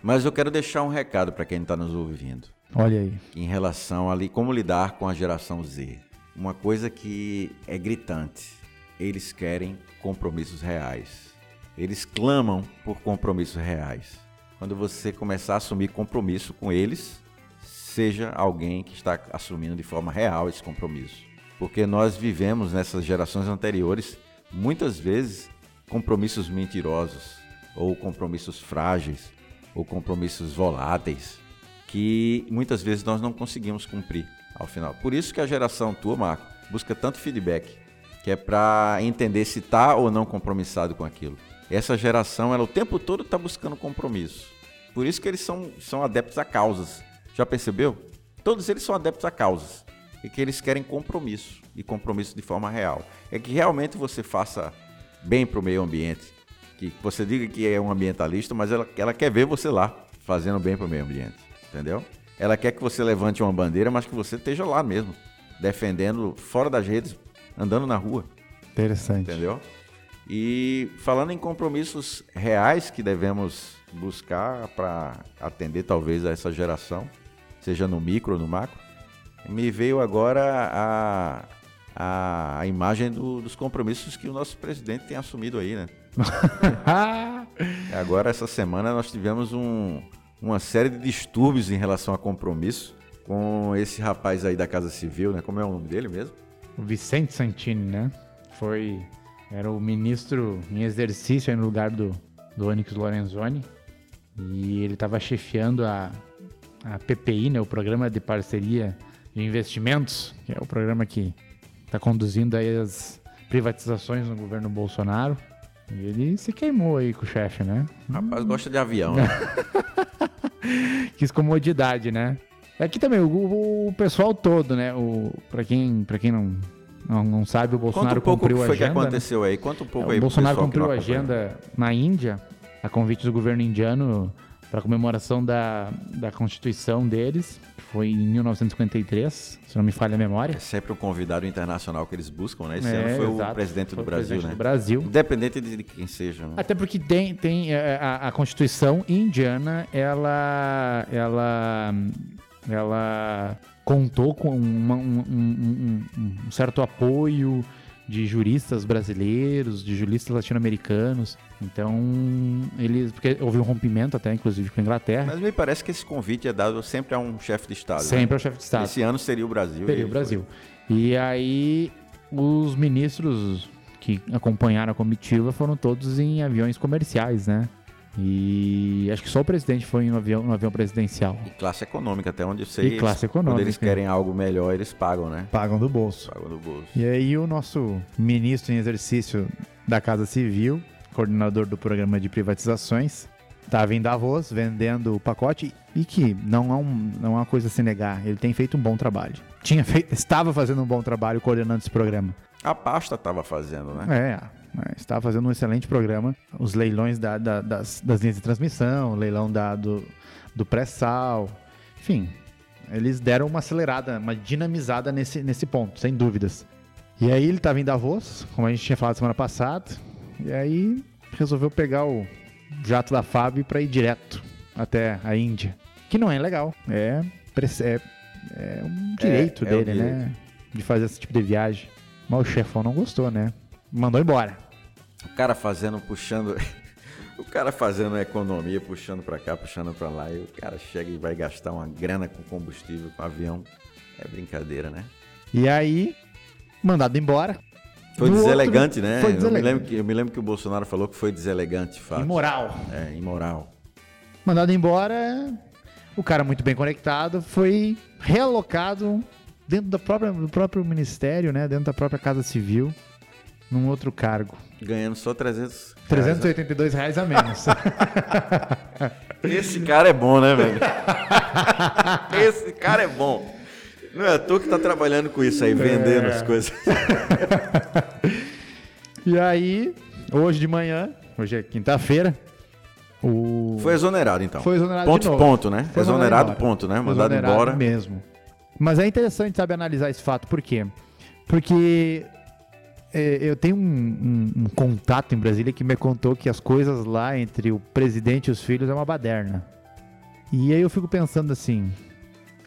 Mas eu quero deixar um recado para quem está nos ouvindo. Olha aí. em relação ali como lidar com a geração Z. Uma coisa que é gritante. Eles querem compromissos reais. Eles clamam por compromissos reais. Quando você começar a assumir compromisso com eles, seja alguém que está assumindo de forma real esse compromisso. Porque nós vivemos nessas gerações anteriores muitas vezes compromissos mentirosos ou compromissos frágeis ou compromissos voláteis que muitas vezes nós não conseguimos cumprir ao final. Por isso que a geração tua, Marco, busca tanto feedback, que é para entender se tá ou não compromissado com aquilo. Essa geração, ela o tempo todo está buscando compromisso. Por isso que eles são, são adeptos a causas. Já percebeu? Todos eles são adeptos a causas. E que eles querem compromisso. E compromisso de forma real. É que realmente você faça bem para o meio ambiente. Que você diga que é um ambientalista, mas ela, ela quer ver você lá fazendo bem para o meio ambiente. Entendeu? ela quer que você levante uma bandeira, mas que você esteja lá mesmo, defendendo fora das redes, andando na rua. Interessante. Entendeu? E falando em compromissos reais que devemos buscar para atender talvez a essa geração, seja no micro ou no macro, me veio agora a, a, a imagem do, dos compromissos que o nosso presidente tem assumido aí, né? agora, essa semana, nós tivemos um, uma série de distúrbios em relação a compromisso com esse rapaz aí da Casa Civil, né? Como é o nome dele mesmo? O Vicente Santini, né? Foi. Era o ministro em exercício no lugar do, do Onyx Lorenzoni. E ele estava chefiando a, a PPI, né? O Programa de Parceria de Investimentos, que é o programa que está conduzindo as privatizações no governo Bolsonaro. E ele se queimou aí com o chefe, né? Rapaz, gosta de avião, né? Quis comodidade, né? Aqui também, o, o pessoal todo, né? O, pra, quem, pra quem não, não, não sabe, o Bolsonaro pouco cumpriu o que a foi que agenda. né? aconteceu aí. Conta um pouco É, aí o Bolsonaro cumpriu a agenda na Índia, a convite do governo indiano para comemoração da, da Constituição deles, que foi em 1953, se não me falha a memória. É sempre um convidado internacional que eles buscam, né? Esse É, ano foi o exato. presidente Foi do o Brasil, presidente né? do Brasil. Independente de quem seja, né? Até porque tem, tem é, a, a Constituição indiana, ela, ela, ela contou com uma- um, um- um- um certo apoio de juristas brasileiros, de juristas latino-americanos. Então, eles. Porque houve um rompimento até, inclusive, com a Inglaterra. Mas me parece que esse convite é dado sempre a um chefe de Estado. né? sempre ao chefe de Estado. Esse ano seria o Brasil. Seria o Brasil. E aí, os ministros que acompanharam a comitiva foram todos em aviões comerciais, né? E acho que só o presidente foi no avião, no avião presidencial. E classe econômica, até onde eu sei. E classe eles- Quando econômica. eles querem algo melhor, eles pagam, né? Pagam do bolso. Pagam do bolso. E aí, o nosso ministro em exercício da Casa Civil, coordenador do programa de privatizações, estava em Davos vendendo o pacote e que não é, um, não é uma coisa a se negar, ele tem feito um bom trabalho. Tinha feito, estava fazendo um bom trabalho coordenando esse programa. A pasta estava fazendo, né? É, é, estava fazendo um excelente programa. Os leilões da- da- das, das linhas de transmissão, o leilão da- do, do pré-sal, enfim, eles deram uma acelerada, uma dinamizada nesse, nesse ponto, sem dúvidas. E aí ele estava em Davos, como a gente tinha falado semana passada, e aí resolveu pegar o jato da FAB para ir direto até a Índia, que não é legal, é, é, é um direito é dele, né, de fazer esse tipo de viagem. Mas o chefão não gostou, né? Mandou embora. O cara fazendo, puxando. O cara fazendo a economia, puxando pra cá, puxando pra lá, e o cara chega e vai gastar uma grana com combustível, com avião. É brincadeira, né? E aí, mandado embora. Foi deselegante, outro- né? Foi Eu, me deselegante. lembro que, eu me lembro que o Bolsonaro falou que foi deselegante, de fato. Imoral. É, imoral. Mandado embora, o cara muito bem conectado foi realocado dentro da própria, do próprio ministério, né? Dentro da própria Casa Civil, num outro cargo. Ganhando só 300 reais. 382 reais a menos. Esse cara é bom, né, velho? Esse cara é bom. Não é toa que tá trabalhando com isso aí, vendendo É. as coisas. e aí, hoje de manhã, hoje é quinta-feira, o... Foi exonerado, então. Foi exonerado ponto, de novo. ponto, né? Foi exonerado, ponto, né? Mandado embora. mesmo. Mas é interessante, sabe, analisar esse fato. Por quê? Porque é, eu tenho um, um- um contato em Brasília que me contou que as coisas lá entre o presidente e os filhos é uma baderna. E aí eu fico pensando assim,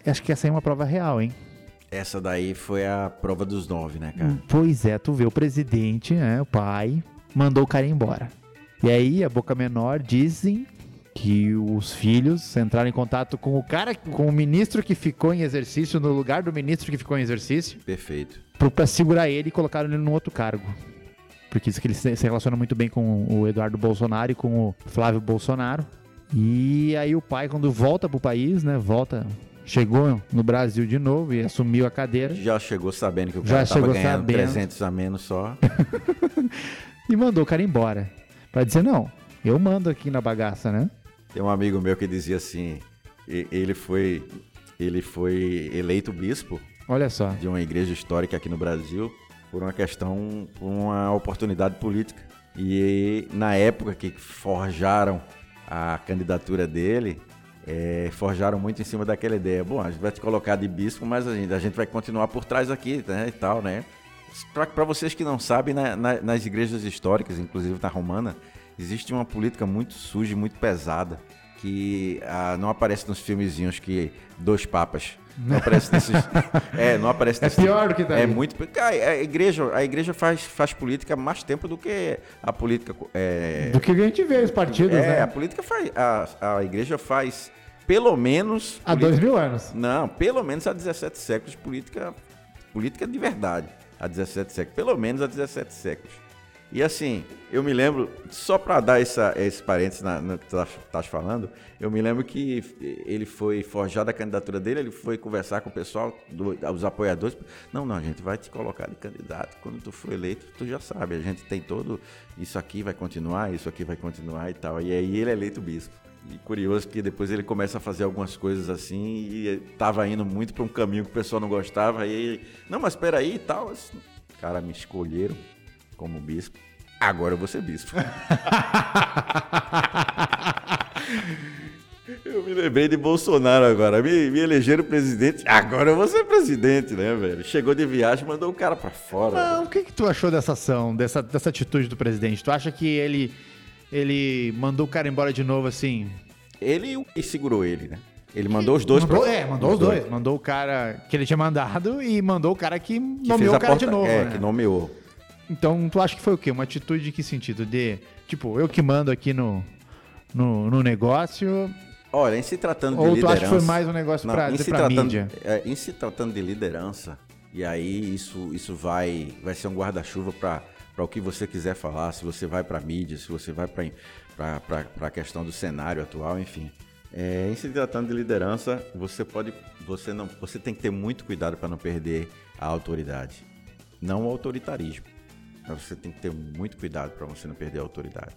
acho que essa é uma prova real, hein? Essa daí foi a prova dos nove, né, cara? Pois é, tu vê o presidente, né, o pai, mandou o cara embora. E aí, a boca menor dizem que os filhos entraram em contato com o cara, com o ministro que ficou em exercício, no lugar do ministro que ficou em exercício, Perfeito. pro- pra segurar ele e colocaram ele num outro cargo. Porque diz que ele se relaciona muito bem com o Eduardo Bolsonaro e com o Flávio Bolsonaro. E aí o pai, quando volta pro país, né, volta, chegou no Brasil de novo e assumiu a cadeira. Já chegou sabendo que o Já cara tava chegou ganhando sabendo. 300 a menos só. e mandou o cara embora. Pra dizer, não, eu mando aqui na bagaça, né? Tem um amigo meu que dizia assim, ele foi ele foi eleito bispo Olha só. de uma igreja histórica aqui no Brasil por uma questão, uma oportunidade política. E na época que forjaram a candidatura dele, é, forjaram muito em cima daquela ideia. Bom, a gente vai te colocar de bispo, mas a gente, a gente vai continuar por trás aqui, né, e tal, né? Para vocês que não sabem, na, na, nas igrejas históricas, inclusive na romana, existe uma política muito suja muito pesada que ah, não aparece nos filmezinhos que dois papas. Não aparece nesses. é, não aparece É nesses. pior do que tá É aí. muito. A igreja, a igreja faz, faz política há mais tempo do que a política. É, Do que a gente vê os partidos, é, né? a política faz. A, a igreja faz pelo menos. Há dois mil anos. Não, pelo menos há 17 séculos política, política de verdade. Há 17 séculos. Pelo menos há 17 séculos. E assim, eu me lembro, só para dar essa, esse parênteses na, no que tu estás falando, eu me lembro que ele foi forjado a candidatura dele, ele foi conversar com o pessoal, do, os apoiadores. Não, não, a gente vai te colocar de candidato. Quando tu for eleito, tu já sabe, a gente tem todo. Isso aqui vai continuar, isso aqui vai continuar e tal. E aí ele é eleito bispo. E curioso que depois ele começa a fazer algumas coisas assim e estava indo muito para um caminho que o pessoal não gostava. E aí, não, mas espera aí e tal. Cara, me escolheram como bispo. Agora eu vou ser bispo. eu me lembrei de Bolsonaro agora. Me, me elegeram presidente. Agora eu vou ser presidente, né, velho? Chegou de viagem, mandou o cara pra fora. Ah, o que, que tu achou dessa ação, dessa, dessa atitude do presidente? Tu acha que ele, ele mandou o cara embora de novo assim? Ele e o que segurou ele, né? Ele mandou os dois mandou, pra É, mandou os dois. Mandou o cara que ele tinha mandado e mandou o cara que, Que nomeou fez o cara porta- de novo. É, né? que nomeou. Então, tu acha que foi o quê? Uma atitude de que sentido? De, tipo, eu que mando aqui no, no, no negócio, Olha, em se tratando de ou tu liderança... acha que foi mais um negócio Não, pra, em, se pra tratando, mídia? é, em se tratando de liderança, e aí isso, isso vai, vai ser um guarda-chuva para o que você quiser falar, se você vai para a mídia, se você vai para a questão do cenário atual, enfim. É, em se tratando de liderança, você pode, você não, você tem que ter muito cuidado para não perder a autoridade, não o autoritarismo. Você tem que ter muito cuidado para você não perder a autoridade,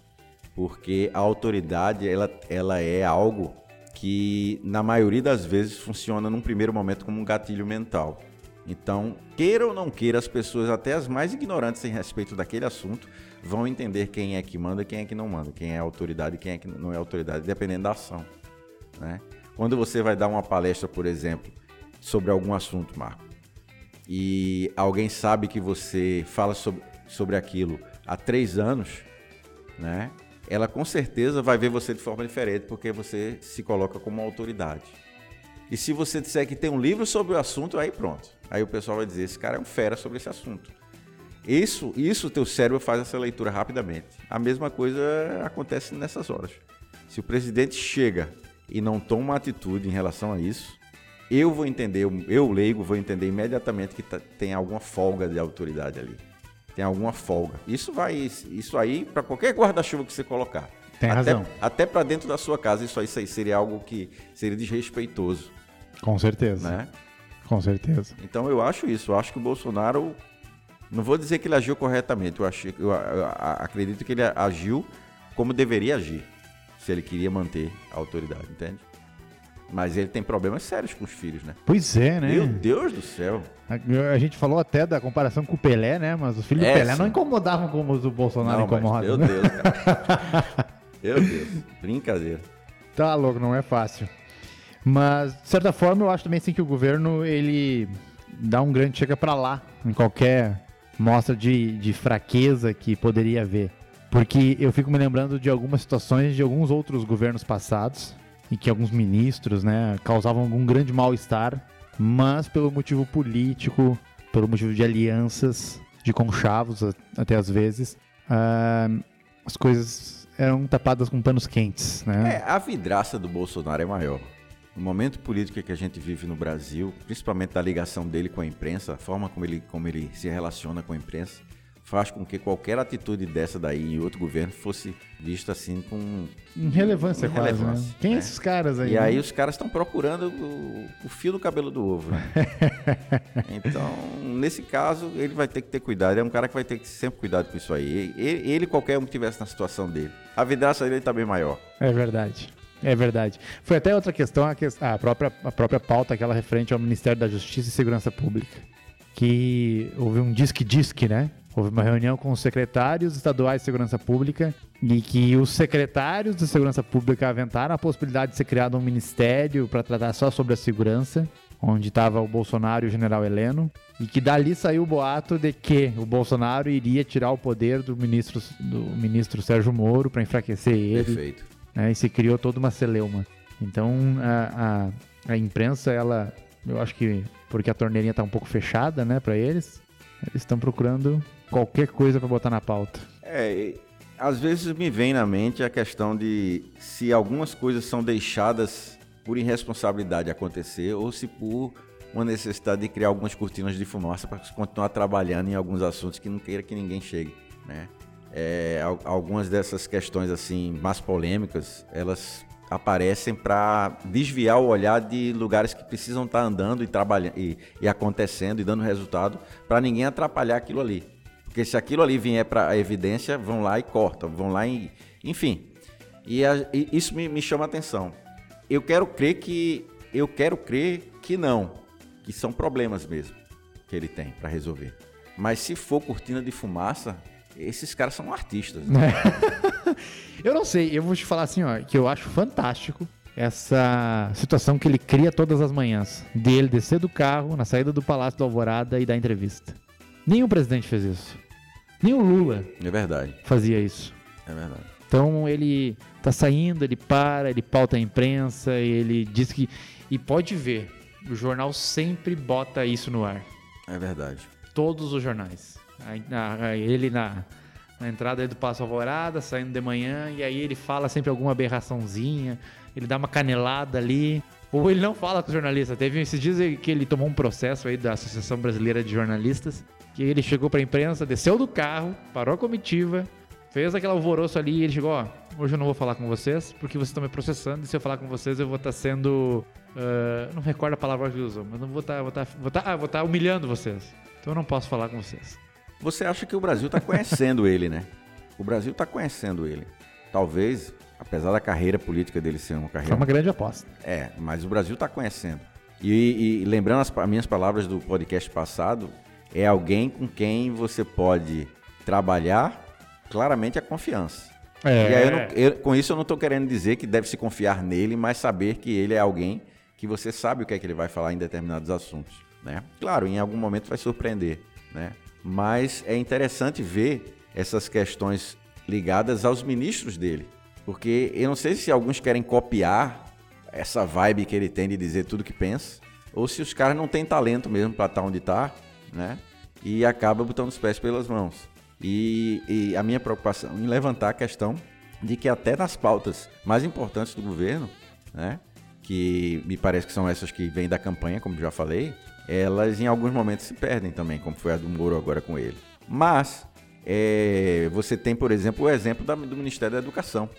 porque a autoridade ela, ela é algo que na maioria das vezes funciona num primeiro momento como um gatilho mental. Então, queira ou não queira, as pessoas, até as mais ignorantes em respeito daquele assunto, vão entender quem é que manda e quem é que não manda, quem é autoridade e quem é que não é autoridade, dependendo da ação. Né? Quando você vai dar uma palestra, por exemplo, sobre algum assunto, Marco, e alguém sabe que você fala sobre, sobre aquilo há três anos, né? ela com certeza vai ver você de forma diferente, porque você se coloca como autoridade. E se você disser que tem um livro sobre o assunto, aí pronto. Aí o pessoal vai dizer, esse cara é um fera sobre esse assunto. Isso, isso teu cérebro faz essa leitura rapidamente. A mesma coisa acontece nessas horas. Se o presidente chega e não toma uma atitude em relação a isso, eu vou entender, eu leigo vou entender imediatamente que tá- tem alguma folga de autoridade ali. Tem alguma folga. Isso vai, isso aí para qualquer guarda-chuva que você colocar. Tem até, razão. Até para dentro da sua casa, isso aí seria algo que seria desrespeitoso, Com certeza. né? Com certeza. Então eu acho isso. Eu acho que o Bolsonaro. Não vou dizer que ele agiu corretamente. Eu, achei, eu, eu- a- acredito que ele agiu como deveria agir. Se ele queria manter a autoridade, entende? Mas ele tem problemas sérios com os filhos, né? Pois é, né? Meu Deus do céu. A, a gente falou até da comparação com o Pelé, né? Mas os filhos É, do Pelé sim. não incomodavam como os do Bolsonaro Não, incomodam. meu né? Deus, cara. meu Deus. Brincadeira. Tá louco, não é fácil. Mas, de certa forma, eu acho também assim que o governo, ele dá um grande chega pra lá em qualquer mostra de, de fraqueza que poderia haver. Porque eu fico me lembrando de algumas situações de alguns outros governos passados, em que alguns ministros, né, causavam algum grande mal-estar, mas pelo motivo político, pelo motivo de alianças, de conchavos até às vezes, ah, as coisas eram tapadas com panos quentes, né? É, a vidraça do Bolsonaro é maior. O momento político que a gente vive no Brasil, principalmente da ligação dele com a imprensa, a forma como ele, como ele se relaciona com a imprensa, faz com que qualquer atitude dessa daí em outro governo fosse vista assim com. Irrelevância quase, né? Irrelevância, Quem é né? esses caras aí? E aí né? os caras estão procurando o, o fio do cabelo do ovo. né? então, nesse caso, ele vai ter que ter cuidado. É um cara que vai ter que sempre cuidado com isso aí. Ele, ele qualquer um que estivesse na situação dele. A vidraça dele tá bem maior. É verdade. É verdade. Foi até outra questão, a, ques- a própria, a própria pauta, aquela referente ao Ministério da Justiça e Segurança Pública. Que houve um disque-disque, né? Houve uma reunião com os secretários estaduais de segurança pública e que os secretários de segurança pública aventaram a possibilidade de ser criado um ministério para tratar só sobre a segurança, onde estava o Bolsonaro e o general Heleno, e que dali saiu o boato de que o Bolsonaro iria tirar o poder do ministro, do ministro Sérgio Moro para enfraquecer ele. Perfeito. Né, e se criou toda uma celeuma. Então a, a, a imprensa, ela, eu acho que porque a torneirinha está um pouco fechada, né, para eles, eles estão procurando qualquer coisa para botar na pauta. É, às vezes me vem na mente a questão de se algumas coisas são deixadas por irresponsabilidade acontecer ou se por uma necessidade de criar algumas cortinas de fumaça para continuar trabalhando em alguns assuntos que não queira que ninguém chegue, né? É, algumas dessas questões assim mais polêmicas, elas aparecem para desviar o olhar de lugares que precisam estar tá andando e trabalhando e, e acontecendo e dando resultado para ninguém atrapalhar aquilo ali. Porque se aquilo ali vier para a evidência, vão lá e cortam, vão lá e. Enfim. E, a, e isso me, me chama a atenção. Eu quero crer que. Eu quero crer que não. Que são problemas mesmo que ele tem para resolver. Mas se for cortina de fumaça, esses caras são artistas. Né? eu não sei, eu vou te falar assim, ó, que eu acho fantástico essa situação que ele cria todas as manhãs. Dele descer do carro, na saída do Palácio da Alvorada e dar entrevista. Nenhum presidente fez isso. Nem o Lula. É verdade. Fazia isso. É verdade. Então ele tá saindo, ele para, ele pauta a imprensa, ele diz que. E pode ver, o jornal sempre bota isso no ar. É verdade. Todos os jornais. Ele na, na entrada do Passo Alvorada, saindo de manhã, e aí ele fala sempre alguma aberraçãozinha, ele dá uma canelada ali. Ou ele não fala com o jornalista. Teve esses dias que ele tomou um processo aí da Associação Brasileira de Jornalistas que ele chegou para a imprensa, desceu do carro, parou a comitiva, fez aquele alvoroço ali e ele chegou, ó, hoje eu não vou falar com vocês porque vocês estão me processando e se eu falar com vocês eu vou estar tá sendo, uh, não recordo a palavra que usou, mas não vou estar, tá, vou estar, tá, vou estar, ah, vou estar humilhando vocês. Então eu não posso falar com vocês. Você acha que o Brasil está conhecendo ele, né? O Brasil está conhecendo ele. Talvez, apesar da carreira política dele ser uma carreira. Foi uma grande aposta. É, mas o Brasil está conhecendo. E, e, lembrando as, as minhas palavras do podcast passado, é alguém com quem você pode trabalhar claramente a confiança. É. E aí eu não, eu, com isso eu não estou querendo dizer que deve se confiar nele, mas saber que ele é alguém que você sabe o que é que ele vai falar em determinados assuntos. Né? Claro, em algum momento vai surpreender, né? mas é interessante ver essas questões ligadas aos ministros dele. Porque eu não sei se alguns querem copiar essa vibe que ele tem de dizer tudo que pensa, ou se os caras não têm talento mesmo para estar tá onde está né? E acaba botando os pés pelas mãos. E, e a minha preocupação em levantar a questão de que até nas pautas mais importantes do governo, né? Que me parece que são essas que vêm da campanha, como já falei, elas em alguns momentos se perdem também, como foi a do Moro agora com ele. Mas é, você tem, por exemplo, o exemplo da, do Ministério da Educação.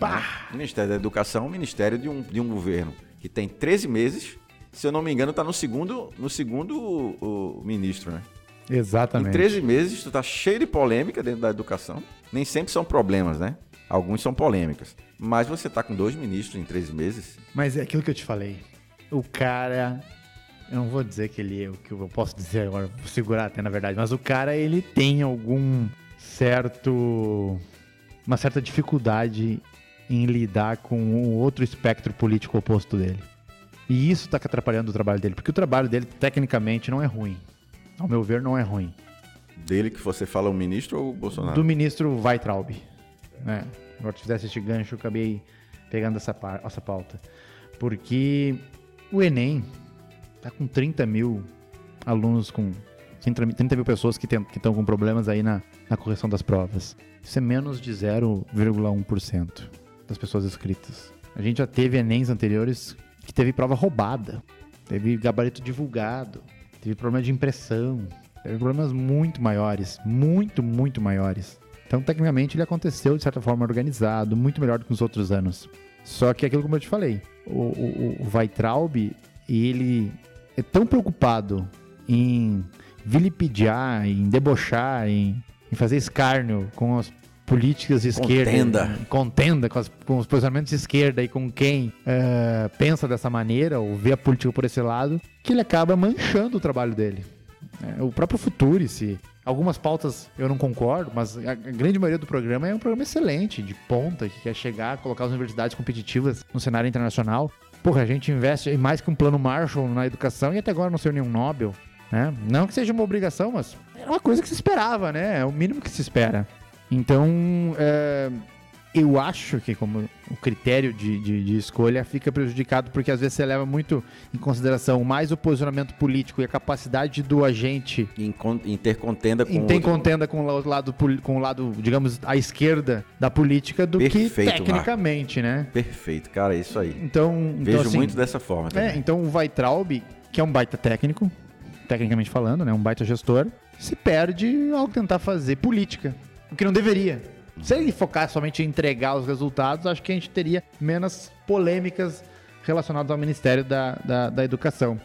Né? O Ministério da Educação é um ministério de um, de um governo que tem 13 meses se eu não me engano, está no segundo, no segundo o, o ministro, né? Exatamente. Em 13 meses, tu tá cheio de polêmica dentro da educação. Nem sempre são problemas, né? Alguns são polêmicas. Mas você tá com dois ministros em 13 meses. Mas é aquilo que eu te falei. O cara. Eu não vou dizer que ele é o que eu posso dizer agora, vou segurar até na verdade, mas o cara ele tem algum certo. uma certa dificuldade em lidar com o outro espectro político oposto dele. E isso está atrapalhando o trabalho dele, porque o trabalho dele, tecnicamente, não é ruim. Ao meu ver, não é ruim. Dele que você fala o ministro ou o Bolsonaro? Do ministro Weitraub. Né? Agora, se fizesse este gancho, eu acabei pegando essa, essa pauta. Porque o Enem está com 30 mil alunos com 30 mil pessoas que estão com problemas aí na, na correção das provas. Isso é menos de 0,1% das pessoas inscritas. A gente já teve Enems anteriores que teve prova roubada, teve gabarito divulgado, teve problema de impressão, teve problemas muito maiores, muito, muito maiores. Então, tecnicamente, ele aconteceu de certa forma organizado, muito melhor do que nos outros anos. Só que aquilo como eu te falei, o, o, o Weitraub, ele é tão preocupado em vilipendiar, em debochar, em, em fazer escárnio com as políticas de esquerda. Contenda. Contenda com, as, com, os posicionamentos de esquerda e com quem uh, pensa dessa maneira ou vê a política por esse lado, que ele acaba manchando o trabalho dele. É, o próprio Futurice, Algumas pautas eu não concordo, mas a grande maioria do programa é um programa excelente, de ponta, que quer chegar, colocar as universidades competitivas no cenário internacional. Porra, a gente investe mais que um plano Marshall na educação e até agora não saiu nenhum Nobel. Né? Não que seja uma obrigação, mas é uma coisa que se esperava, né? É o mínimo que se espera. Então, é, eu acho que como o critério de, de, de, escolha fica prejudicado porque às vezes você leva muito em consideração mais o posicionamento político e a capacidade do agente em, em ter contenda com em ter contenda com o lado com o lado digamos à esquerda da política do Perfeito, que tecnicamente Marco. né Perfeito cara é isso aí então vejo então, assim, muito dessa forma também. é então o Weitraub que é um baita técnico tecnicamente falando né um baita gestor se perde ao tentar fazer política o que não deveria se ele focar somente em entregar os resultados, acho que a gente teria menos polêmicas relacionadas ao Ministério da, da, da Educação.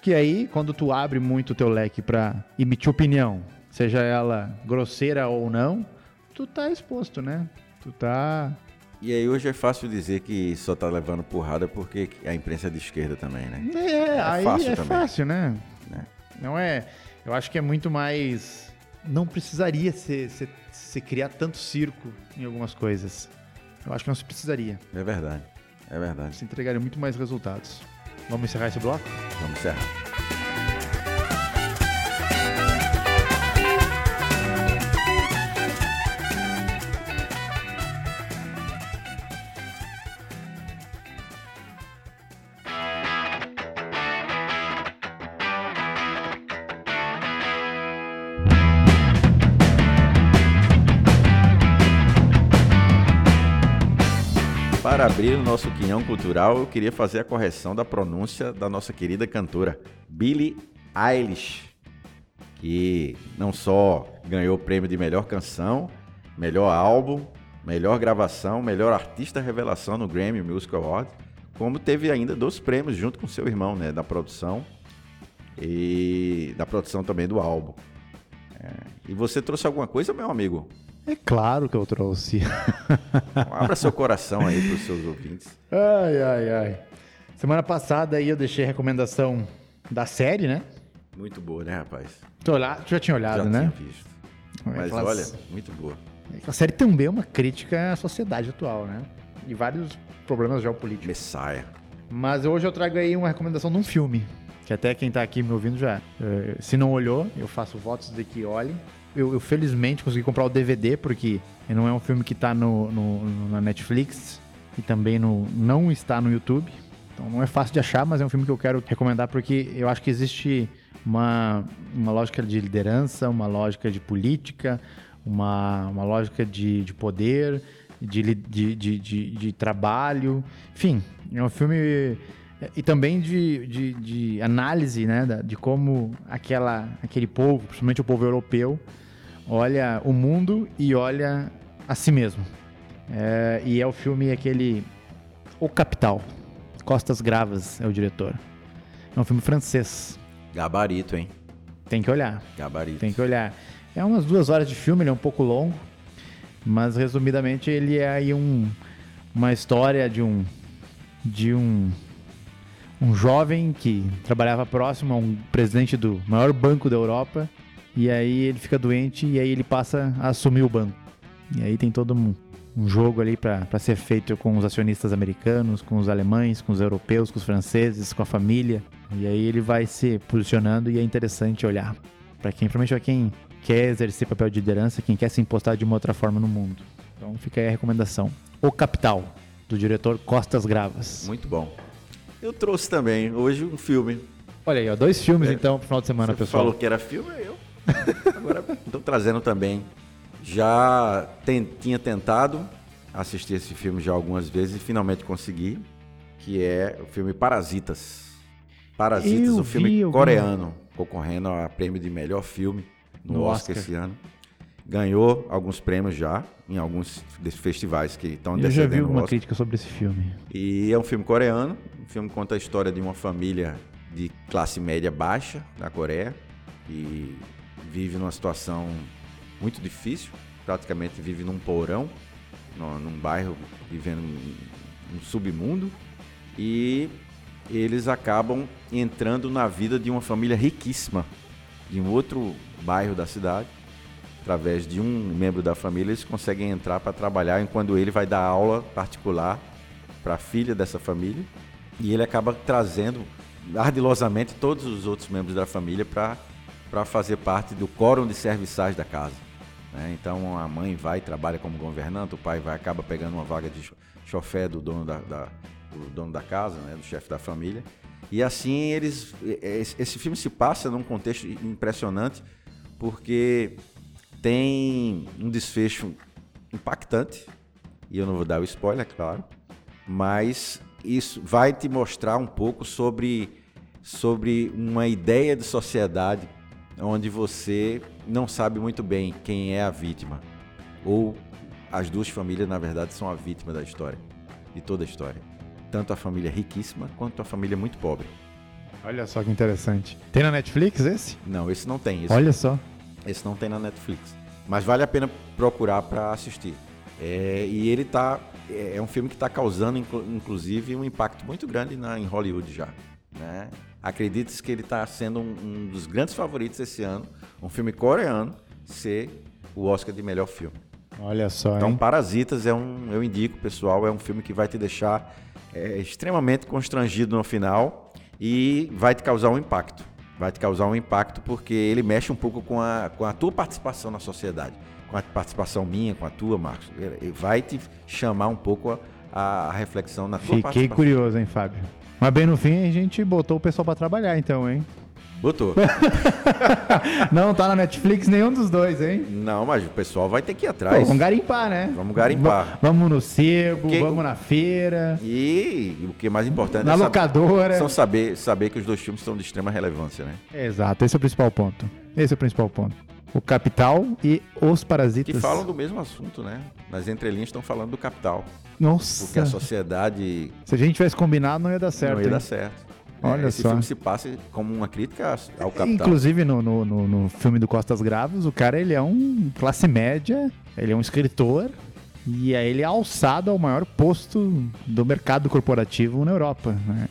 Que aí, quando tu abre muito o teu leque para emitir opinião, seja ela grosseira ou não, tu tá exposto, né? Tu tá e aí hoje é fácil dizer que só tá levando porrada porque a imprensa é de esquerda também, né? É, é aí fácil é também. fácil, né? É. Não é. Eu acho que é muito mais. Não precisaria ser, ser se criar tanto circo em algumas coisas. Eu acho que não se precisaria. É verdade. É verdade. Se entregaria muito mais resultados. Vamos encerrar esse bloco? Vamos encerrar. Para abrir o nosso quinhão cultural, eu queria fazer a correção da pronúncia da nossa querida cantora Billie Eilish, que não só ganhou o prêmio de melhor canção, melhor álbum, melhor gravação, melhor artista revelação no Grammy Music Award, como teve ainda dois prêmios junto com seu irmão, né, da produção e da produção também do álbum. É, e você trouxe alguma coisa, meu amigo? É claro que eu trouxe. Abra seu coração aí para os seus ouvintes. Ai, ai, ai. Semana passada aí eu deixei a recomendação da série, né? Muito boa, né, rapaz? Tu, olhar, tu já tinha olhado, já né? Tinha visto. Mas Aquelas... olha, muito boa. A série também é uma crítica à sociedade atual, né? E vários problemas geopolíticos. Messiah. Mas hoje eu trago aí uma recomendação de um filme. Que até quem tá aqui me ouvindo já. Eh, se não olhou, eu faço votos de que olhe eu, eu, felizmente consegui comprar o DVD, porque não é um filme que está no, no, na Netflix e também no, não está no YouTube. Então não é fácil de achar, mas é um filme que eu quero recomendar porque eu acho que existe uma, uma lógica de liderança, uma lógica de política, uma, uma lógica de, de poder, de, de, de, de, de trabalho. Enfim, é um filme e também de, de, de, análise né, de como aquela, aquele povo, principalmente o povo europeu, olha o mundo e olha a si mesmo. É, e é o filme aquele O Capital. Costas Gravas é o diretor. É um filme francês. Gabarito, hein? Tem que olhar. Gabarito. Tem que olhar. É umas duas horas de filme, ele é um pouco longo, mas resumidamente ele é aí um, uma história de um de um um jovem que trabalhava próximo a um presidente do maior banco da Europa e aí ele fica doente e aí ele passa a assumir o banco. E aí tem todo um, um jogo ali para ser feito com os acionistas americanos, com os alemães, com os europeus, com os franceses, com a família. E aí ele vai se posicionando e é interessante olhar para quem, principalmente para quem quer exercer papel de liderança, quem quer se impostar de uma outra forma no mundo. Então fica aí a recomendação. O Capital, do diretor Costas Gravas. Muito bom. Eu trouxe também hoje um filme. Olha aí, ó, dois filmes é. então pro final de semana, Você pessoal. falou que era filme, eu Agora estou trazendo também. Já tem, tinha tentado assistir esse filme já algumas vezes e finalmente consegui, que é o filme Parasitas. Parasitas, o um filme coreano, concorrendo a prêmio de melhor filme no, no Oscar, Oscar esse ano. Ganhou alguns prêmios já em alguns desses festivais que estão Eu já vi uma crítica sobre esse filme. E é um filme coreano. O filme conta a história de uma família de classe média baixa da Coreia que vive numa situação muito difícil, praticamente vive num porão, num bairro vivendo um submundo e eles acabam entrando na vida de uma família riquíssima de um outro bairro da cidade. Através de um membro da família, eles conseguem entrar para trabalhar enquanto ele vai dar aula particular para a filha dessa família e ele acaba trazendo ardilosamente todos os outros membros da família para fazer parte do quórum de serviçais da casa. Né? Então a mãe vai trabalha como governante, o pai vai acaba pegando uma vaga de chofé do dono da, da do dono da casa, né? do chefe da família. E assim eles. Esse filme se passa num contexto impressionante, porque tem um desfecho impactante, e eu não vou dar o spoiler, claro, mas isso vai te mostrar um pouco sobre, sobre uma ideia de sociedade onde você não sabe muito bem quem é a vítima. Ou as duas famílias, na verdade, são a vítima da história, de toda a história. Tanto a família riquíssima quanto a família muito pobre. Olha só que interessante. Tem na Netflix esse? Não, esse não tem. Esse, Olha só. Esse não tem na Netflix. Mas vale a pena procurar para assistir. É, e ele tá. É, é um filme que está causando, inclusive, um impacto muito grande na, em Hollywood já. Né? Acredite-se que ele está sendo um, um, dos grandes favoritos esse ano. Um filme coreano ser o Oscar de melhor filme. Olha só. Então, hein? Parasitas é um. Eu indico, pessoal, é um filme que vai te deixar é, extremamente constrangido no final e vai te causar um impacto vai te causar um impacto porque ele mexe um pouco com a, com a tua participação na sociedade, com a participação minha, com a tua, Marcos. Ele vai te chamar um pouco a, a reflexão na tua Fiquei curioso, hein, Fábio? Mas bem no fim a gente botou o pessoal para trabalhar, então, hein? Botou. não tá na Netflix nenhum dos dois, hein? Não, mas o pessoal vai ter que ir atrás. Pô, vamos garimpar, né? Vamos garimpar. Vamos no sebo, que... vamos na feira. E o que é mais importante na é locadora. São saber, saber que os dois filmes são de extrema relevância, né? Exato, esse é o principal ponto. Esse é o principal ponto. O Capital e Os Parasitas. Que falam do mesmo assunto, né? Nas entrelinhas estão falando do Capital. Nossa. Porque a sociedade. Se a gente tivesse combinado, não ia dar certo. Não ia hein? dar certo. Olha Esse só. filme se passa como uma crítica ao capital. Inclusive no, no, no, no, filme do Costas Graves, o cara ele é um classe média, ele é um escritor e aí ele é alçado ao maior posto do mercado corporativo na Europa. Né?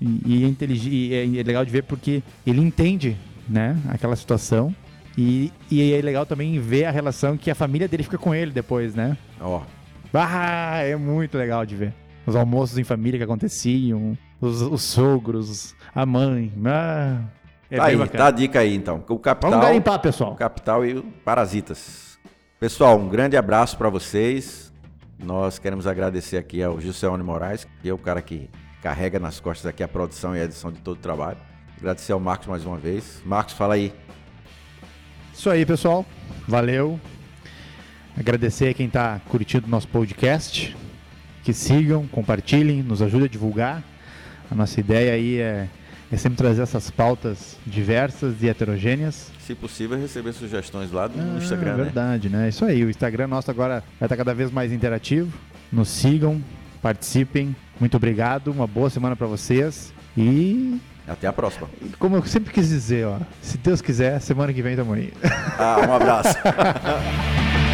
E, e, é e, é, legal de ver porque ele entende né, aquela situação e, e é legal também ver a relação que a família dele fica com ele depois, né? Ó. Oh. Ah, é muito legal de ver. Os almoços em família que aconteciam, os, os sogros, a mãe. Ah, é tá aí, tá a dica aí então. O capital, Vamos garimpar, pessoal. O capital e o Parasitas. Pessoal, um grande abraço para vocês. Nós queremos agradecer aqui ao Gilceone Moraes, que é o cara que carrega nas costas aqui a produção e a edição de todo o trabalho. Agradecer ao Marcos mais uma vez. Marcos, fala aí. Isso aí, pessoal. Valeu. Agradecer a quem está curtindo o nosso podcast. Que sigam, compartilhem, nos ajudem a divulgar. A nossa ideia aí é, é sempre trazer essas pautas diversas e heterogêneas. Se possível, receber sugestões lá no ah, Instagram, né? Verdade, né? Isso aí, o Instagram nosso agora vai estar cada vez mais interativo. Nos sigam, participem. Muito obrigado, uma boa semana para vocês e até a próxima. Como eu sempre quis dizer, ó, se Deus quiser, semana que vem tamo aí. Ah, um abraço.